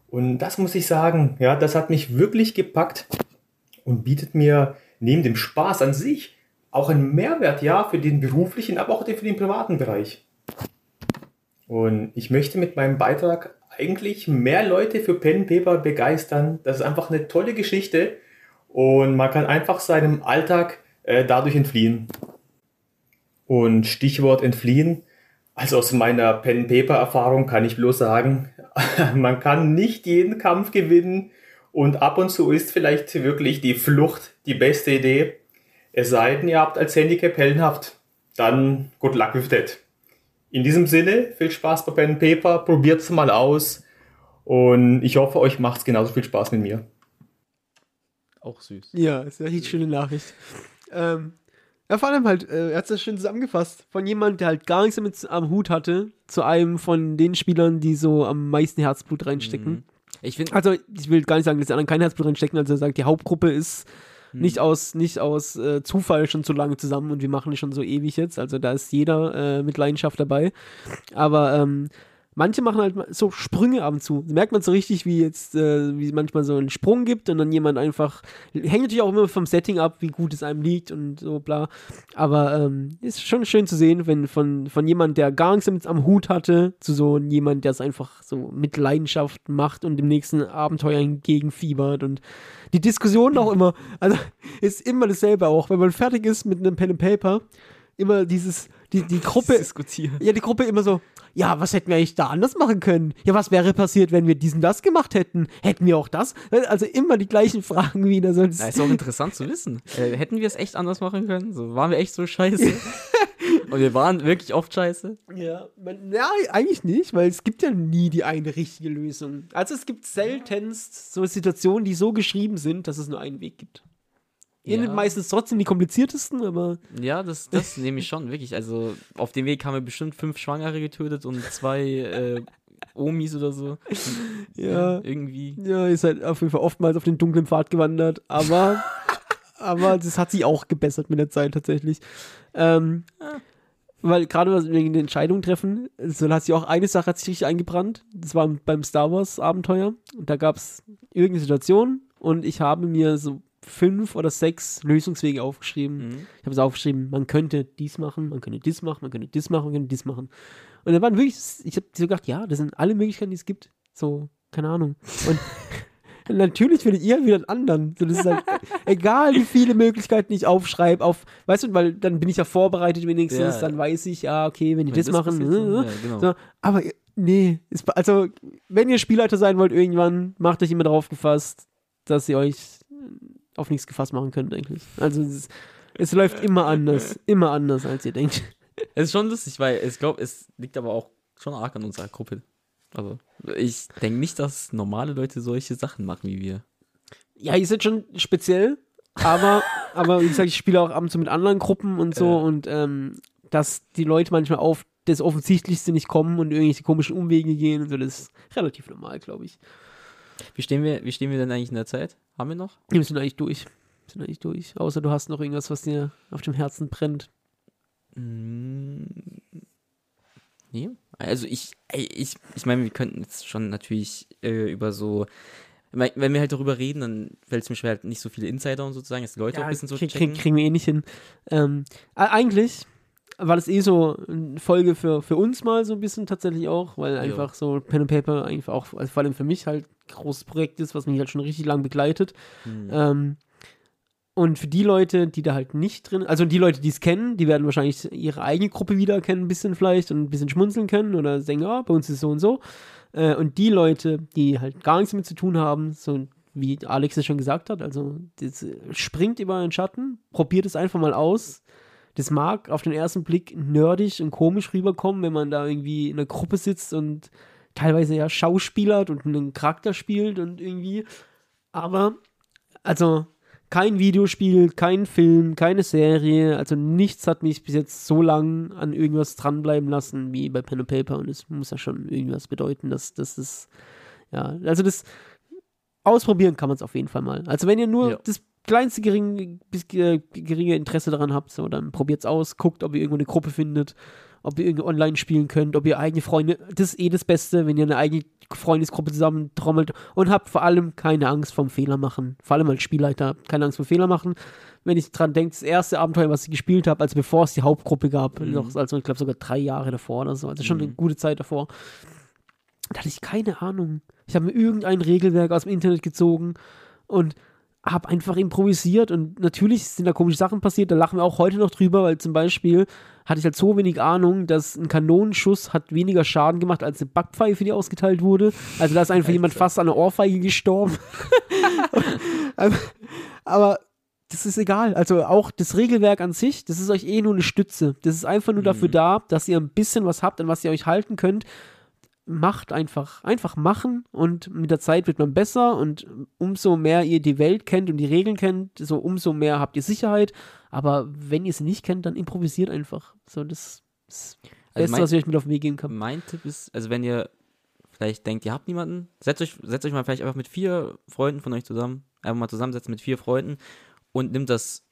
Und das muss ich sagen, ja, das hat mich wirklich gepackt und bietet mir neben dem Spaß an sich auch einen Mehrwert, ja, für den beruflichen, aber auch für den privaten Bereich. Und ich möchte mit meinem Beitrag eigentlich mehr Leute für Pen Paper begeistern. Das ist einfach eine tolle Geschichte und man kann einfach seinem Alltag äh, dadurch entfliehen. Und Stichwort entfliehen. Also aus meiner Pen Paper Erfahrung kann ich bloß sagen, (laughs) man kann nicht jeden Kampf gewinnen und ab und zu ist vielleicht wirklich die Flucht die beste Idee. Es sei denn, ihr habt als Handicap heldenhaft. Dann good luck with that. In diesem Sinne, viel Spaß bei Pen Paper, probiert es mal aus und ich hoffe, euch macht es genauso viel Spaß mit mir. Auch süß. Ja, ist ja eine schöne Nachricht. Ähm, ja, vor allem halt, äh, er hat es schön zusammengefasst. Von jemandem, der halt gar nichts damit am Hut hatte, zu einem von den Spielern, die so am meisten Herzblut reinstecken. Mhm. Ich finde, Also, ich will gar nicht sagen, dass die anderen kein Herzblut reinstecken. Also, er sagt, die Hauptgruppe ist Hm. nicht aus, nicht aus äh, Zufall schon so lange zusammen und wir machen die schon so ewig jetzt. Also, da ist jeder äh, mit Leidenschaft dabei. Aber ähm, manche machen halt so Sprünge ab und zu. Da merkt man so richtig, wie jetzt, äh, wie manchmal so einen Sprung gibt und dann jemand einfach, hängt natürlich auch immer vom Setting ab, wie gut es einem liegt und so bla. Aber ähm, ist schon schön zu sehen, wenn von, von jemand, der gar nichts am Hut hatte, zu so jemand, der es einfach so mit Leidenschaft macht und dem nächsten Abenteuer entgegenfiebert und die Diskussion auch immer, also ist immer dasselbe auch, wenn man fertig ist mit einem Pen and Paper, immer dieses, die, die Gruppe, diskutieren. ja, die Gruppe immer so, ja, was hätten wir eigentlich da anders machen können? Ja, was wäre passiert, wenn wir diesen das gemacht hätten? Hätten wir auch das? Also immer die gleichen Fragen wieder. Sonst. Na, ist auch interessant zu wissen. Äh, hätten wir es echt anders machen können? So, waren wir echt so scheiße? (laughs) Und wir waren wirklich oft scheiße? Ja, man, ja, eigentlich nicht, weil es gibt ja nie die eine richtige Lösung. Also es gibt seltenst so Situationen, die so geschrieben sind, dass es nur einen Weg gibt. Ihr Ja. nehmt meistens trotzdem die kompliziertesten, aber Ja, das, das nehme ich schon, wirklich. Also auf dem Weg haben wir bestimmt fünf Schwangere getötet und zwei äh, Omis oder so. (laughs) ja, Irgendwie. ja, ihr seid auf jeden Fall oftmals auf den dunklen Pfad gewandert, aber, (laughs) aber das hat sich auch gebessert mit der Zeit tatsächlich. Ähm, weil gerade was wegen den Entscheidungen treffen, so hat sich auch eine Sache hat sich richtig eingebrannt. Das war beim Star Wars Abenteuer. Und da gab es irgendeine Situation und ich habe mir so fünf oder sechs Lösungswege aufgeschrieben. Mhm. Ich habe es aufgeschrieben, man könnte dies machen, man könnte dies machen, man könnte dies machen, man könnte dies machen. Und dann waren wirklich, ich habe so gedacht, ja, das sind alle Möglichkeiten, die es gibt. So, keine Ahnung. Und (laughs) natürlich findet ihr wieder einen anderen. So, das ist halt, (laughs) egal wie viele Möglichkeiten ich aufschreibe, auf, weißt du, weil dann bin ich ja vorbereitet wenigstens, Ja. dann weiß ich, ja, okay, wenn die Wenn das, machen, passiert, äh, ja, genau. so, aber nee, ist, also wenn ihr Spielleiter sein wollt irgendwann, macht euch immer darauf gefasst, dass ihr euch auf nichts gefasst machen könnt eigentlich. Also es, es läuft immer anders, immer anders, als ihr denkt. Es ist schon lustig, weil ich glaube, es liegt aber auch schon arg an unserer Gruppe. Also, ich denke nicht, dass normale Leute solche Sachen machen wie wir. Ja, ihr seid schon speziell, aber, (laughs) aber wie gesagt, ich spiele auch ab und zu mit anderen Gruppen und so Ja. und ähm, dass die Leute manchmal auf das Offensichtlichste nicht kommen und irgendwelche komischen Umwege gehen und so, das ist relativ normal, glaube ich. Wie stehen, wir, wie stehen wir denn eigentlich in der Zeit? Haben wir noch? Wir sind eigentlich durch. Wir sind eigentlich durch. Außer du hast noch irgendwas, was dir auf dem Herzen brennt. Mm, Nee. Also ich, ich, ich meine, wir könnten jetzt schon natürlich äh, über so, wenn wir halt darüber reden, dann fällt es mir schwer, halt nicht so viele Insider und sozusagen, dass die Leute auch ein bisschen so krieg, kriegen wir eh nicht hin. Ähm, eigentlich, war das eh so eine Folge für, für uns mal so ein bisschen tatsächlich auch, weil einfach so Pen and Paper einfach auch, also vor allem für mich halt ein großes Projekt ist, was mich halt schon richtig lang begleitet. Hm. Ähm, und für die Leute, die da halt nicht drin, also die Leute, die es kennen, die werden wahrscheinlich ihre eigene Gruppe wiedererkennen, ein bisschen vielleicht und ein bisschen schmunzeln können oder denken, ah, bei uns ist es so und so. Äh, und die Leute, die halt gar nichts damit zu tun haben, so wie Alex es schon gesagt hat, also das springt über den Schatten, probiert es einfach mal aus. Das mag auf den ersten Blick nerdig und komisch rüberkommen, wenn man da irgendwie in einer Gruppe sitzt und teilweise ja schauspielert und einen Charakter spielt und irgendwie. Aber, also, kein Videospiel, kein Film, keine Serie, also nichts hat mich bis jetzt so lang an irgendwas dranbleiben lassen wie bei Pen and Paper und es muss ja schon irgendwas bedeuten, dass das ist, ja, also das ausprobieren kann man es auf jeden Fall mal. Also wenn ihr nur Ja. das kleinste geringe, bis, äh, geringe Interesse daran habt, so, dann probiert es aus, guckt, ob ihr irgendwo eine Gruppe findet, ob ihr irgendwie online spielen könnt, ob ihr eigene Freunde, das ist eh das Beste, wenn ihr eine eigene Freundesgruppe zusammentrommelt und habt vor allem keine Angst vom Fehler machen. Vor allem als Spielleiter, keine Angst vor Fehler machen. Wenn ich dran denke, das erste Abenteuer, was ich gespielt habe, also bevor es die Hauptgruppe gab, Mhm. noch, also ich glaube sogar drei Jahre davor oder so, also schon eine Mhm. gute Zeit davor, da hatte ich keine Ahnung. Ich habe mir irgendein Regelwerk aus dem Internet gezogen und habe einfach improvisiert und natürlich sind da komische Sachen passiert, da lachen wir auch heute noch drüber, weil zum Beispiel hatte ich halt so wenig Ahnung, dass ein Kanonenschuss hat weniger Schaden gemacht als eine Backpfeife, die ausgeteilt wurde. Also da ist einfach jemand fast an einer Ohrfeige gestorben. (laughs) aber, aber das ist egal. Also auch das Regelwerk an sich, das ist euch eh nur eine Stütze. Das ist einfach nur dafür Mhm. da, dass ihr ein bisschen was habt, an was ihr euch halten könnt. Macht einfach. Einfach machen und mit der Zeit wird man besser und umso mehr ihr die Welt kennt und die Regeln kennt, so umso mehr habt ihr Sicherheit. Aber wenn ihr sie nicht kennt, dann improvisiert einfach. So, das ist das Also Beste, mein- was ich euch mit auf den Weg geben kann. Mein Tipp ist, also wenn ihr vielleicht denkt, ihr habt niemanden, setzt euch, setzt euch mal vielleicht einfach mit vier Freunden von euch zusammen, einfach mal zusammensetzen mit vier Freunden und nimmt das,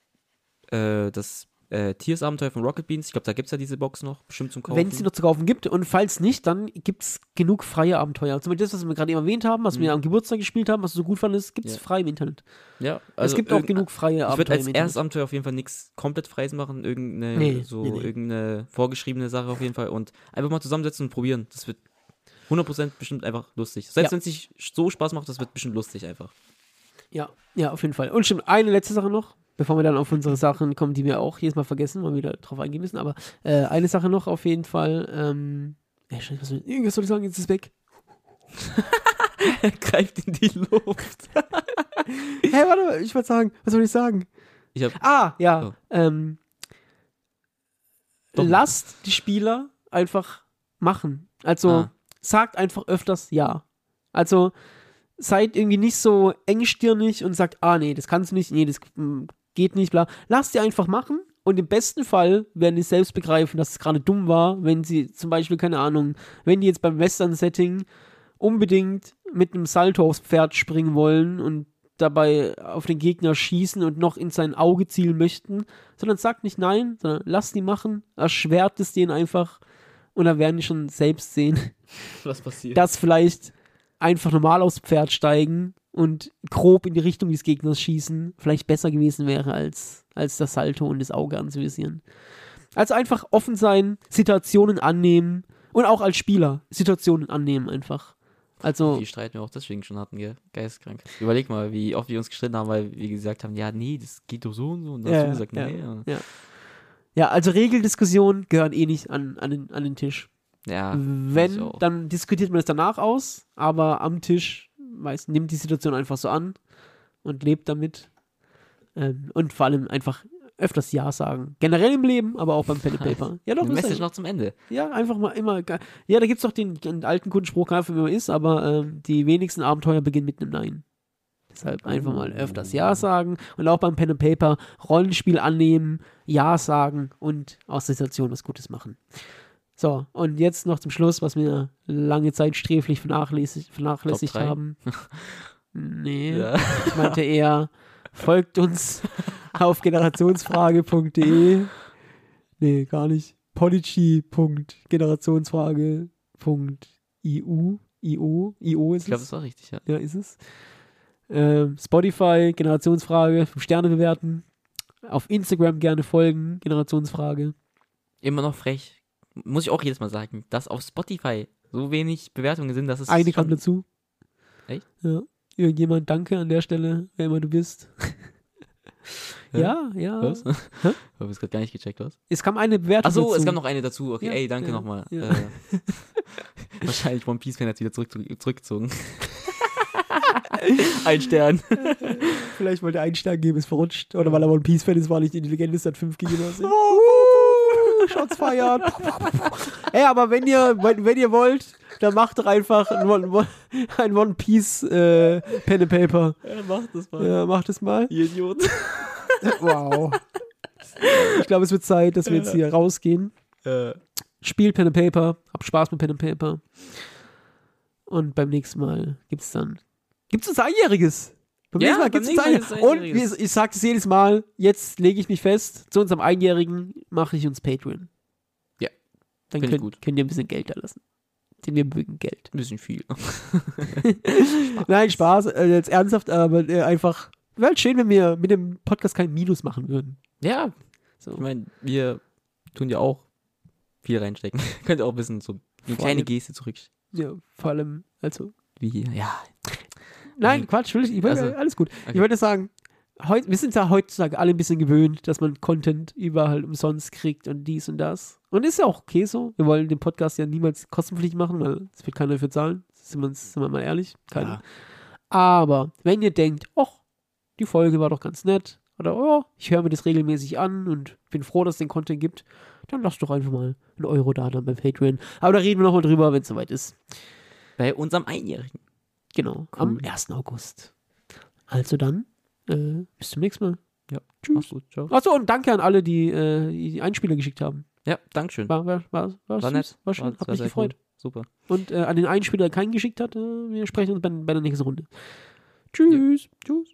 äh, das äh, Tiers-Abenteuer von Rocket Beans. Ich glaube, da gibt es ja diese Box noch, bestimmt zum Kaufen. Wenn es sie noch zu kaufen gibt und falls nicht, dann gibt es genug freie Abenteuer. Zum Beispiel das, was wir gerade eben erwähnt haben, was Mhm. wir am Geburtstag gespielt haben, was du so gut fandest, gibt es Ja. frei im Internet. ja, es gibt auch irgend- genug freie Ich würde Abenteuer als erstes. Abenteuer auf jeden Fall nichts komplett Freies machen, irgendeine, Nee, so, nee, nee. irgendeine vorgeschriebene Sache auf jeden Fall und einfach mal zusammensetzen und probieren. Das wird 100% bestimmt einfach lustig. Selbst Ja. wenn es nicht so Spaß macht, das wird bestimmt lustig einfach. Ja, ja, auf jeden Fall. Und stimmt, eine letzte Sache noch, bevor wir dann auf unsere Sachen kommen, die wir auch jedes Mal vergessen, weil wir wieder drauf eingehen müssen. Aber äh, eine Sache noch auf jeden Fall. Ähm, ja, scheiße, was soll, irgendwas soll ich sagen, jetzt ist es weg. Er (laughs) greift in die Luft. (laughs) Hä, warte mal, ich wollte sagen, was soll ich sagen? Ich hab, Ah, ja. Oh. Ähm, lasst die Spieler einfach machen. Also Ah. sagt einfach öfters ja. Also seid irgendwie nicht so engstirnig und sagt, ah nee, das kannst du nicht, nee, das mm, geht nicht, bla. Lasst die einfach machen und im besten Fall werden die selbst begreifen, dass es gerade dumm war, wenn sie zum Beispiel, keine Ahnung, wenn die jetzt beim Western-Setting unbedingt mit einem Salto aufs Pferd springen wollen und dabei auf den Gegner schießen und noch in sein Auge zielen möchten, sondern sagt nicht nein, sondern lasst die machen, erschwert es denen einfach und dann werden die schon selbst sehen, was passiert? dass vielleicht einfach normal aufs Pferd steigen und grob in die Richtung des Gegners schießen vielleicht besser gewesen wäre, als, als das Salto und das Auge anzuvisieren. Also einfach offen sein, Situationen annehmen und auch als Spieler Situationen annehmen einfach. Also, Wie streiten wir auch deswegen schon hatten, gell? Geisteskrank. Überleg mal, wie oft wir uns gestritten haben, weil wir gesagt haben, ja, nee, das geht doch so und so. Und dann Ja, hast du gesagt, ja, nee. Ja, ja, also Regeldiskussionen gehören eh nicht an, an, den, an den Tisch. ja Wenn, dann diskutiert man es danach aus, aber am Tisch, weiß, nimmt die Situation einfach so an und lebt damit. Ähm, und vor allem einfach öfters Ja sagen. Generell im Leben, aber auch beim Pen and (laughs) Paper. Ja, doch, Eine Message noch zum Ende. ja, einfach mal immer. Ja, da gibt es doch den, den alten Kundenspruch, gar nicht, wie man ist, aber ähm, die wenigsten Abenteuer beginnen mit einem Nein. Deshalb einfach mal öfters Ja sagen und auch beim Pen and Paper Rollenspiel annehmen, Ja sagen und aus der Situation was Gutes machen. So, und jetzt noch zum Schluss, was wir lange Zeit sträflich vernachlässigt, vernachlässigt haben. (laughs) Nee, Ja. ich meinte eher, folgt uns (laughs) auf generationsfrage.de. Nee, gar nicht. Podigy.generationsfrage.iu. IO, IO ist Ich glaube, es. das war richtig, ja. Ja, ist es. Ähm, Spotify, Generationsfrage, 5 Sterne bewerten. Auf Instagram gerne folgen, Generationsfrage. Immer noch frech. Muss ich auch jedes Mal sagen, dass auf Spotify so wenig Bewertungen sind, dass es Eine kam dazu. Echt? Ja. Irgendjemand, danke an der Stelle, wer immer du bist. (laughs) Hä? ja, ja. Was? Hä? Habe ich gerade gar nicht gecheckt, was? Es kam eine Bewertung Achso, dazu. es kam noch eine dazu. Okay, Ja, ey, danke ja, nochmal. ja. Äh, (laughs) wahrscheinlich One Piece Fan hat wieder zurück, zurückgezogen. (laughs) Ein Stern. Vielleicht wollte er einen Stern geben, ist verrutscht. Oder weil er One Piece Fan ist, war nicht intelligent ist, hat fünf gegeben. Also. Shots feiern. (laughs) Ey, aber wenn ihr, wenn, wenn ihr wollt, dann macht doch einfach ein One, ein One Piece äh, Pen and Paper. Ja, mach das mal. Ja, macht es mal. Ihr Idiot. (laughs) Wow. Ich glaube, es wird Zeit, dass wir jetzt hier rausgehen. Äh, Spielt Pen and Paper, habt Spaß mit Pen and Paper. Und beim nächsten Mal gibt's dann. Gibt's uns Einjähriges? Beim Ja, nächsten Mal Mal Einjähriges. gibt's Und wie- ich sage es jedes Mal, jetzt lege ich mich fest, zu unserem Einjährigen mache ich uns Patreon. Ja, Dann ich könnt, gut. könnt ihr ein bisschen Geld da lassen. Denn wir mögen Geld. ein bisschen viel. (laughs) Nein, Spaß, äh, jetzt ernsthaft, aber äh, einfach, wäre halt schön, wenn wir mit dem Podcast kein Minus machen würden. Ja, So. ich meine, wir tun ja auch viel reinstecken. (laughs) Könnt ihr auch ein bisschen so eine Vor kleine allem- Geste zurück. Ja, vor allem, also. Wie hier. Ja. Nein, Nein. Quatsch, will ich, ich Also, alles gut. okay. Ich wollte sagen, heut, wir sind ja heutzutage alle ein bisschen gewöhnt, dass man Content überall umsonst kriegt und dies und das. Und ist ja auch okay so. Wir wollen den Podcast ja niemals kostenpflichtig machen, weil es wird keiner dafür zahlen. Sind wir, sind wir mal ehrlich. Keiner. Ja. Aber wenn ihr denkt, ach, die Folge war doch ganz nett, oder oh, ich höre mir das regelmäßig an und bin froh, dass es den Content gibt, dann lasst doch einfach mal einen Euro da dann bei Patreon. Aber da reden wir nochmal drüber, wenn es soweit ist. Bei unserem Einjährigen. Genau, am Cool. 1. August. Also dann, äh, bis zum nächsten Mal. Ja. Tschüss. Mach's gut. Ciao. Achso, und danke an alle, die äh, die Einspieler geschickt haben. Ja, Dankeschön. War, war, war, war, War nett. War schön, War- hab mich gefreut. cool. Super. Und äh, an den Einspieler, der keinen geschickt hat, äh, wir sprechen uns bei, bei der nächsten Runde. Tschüss. Tschüss.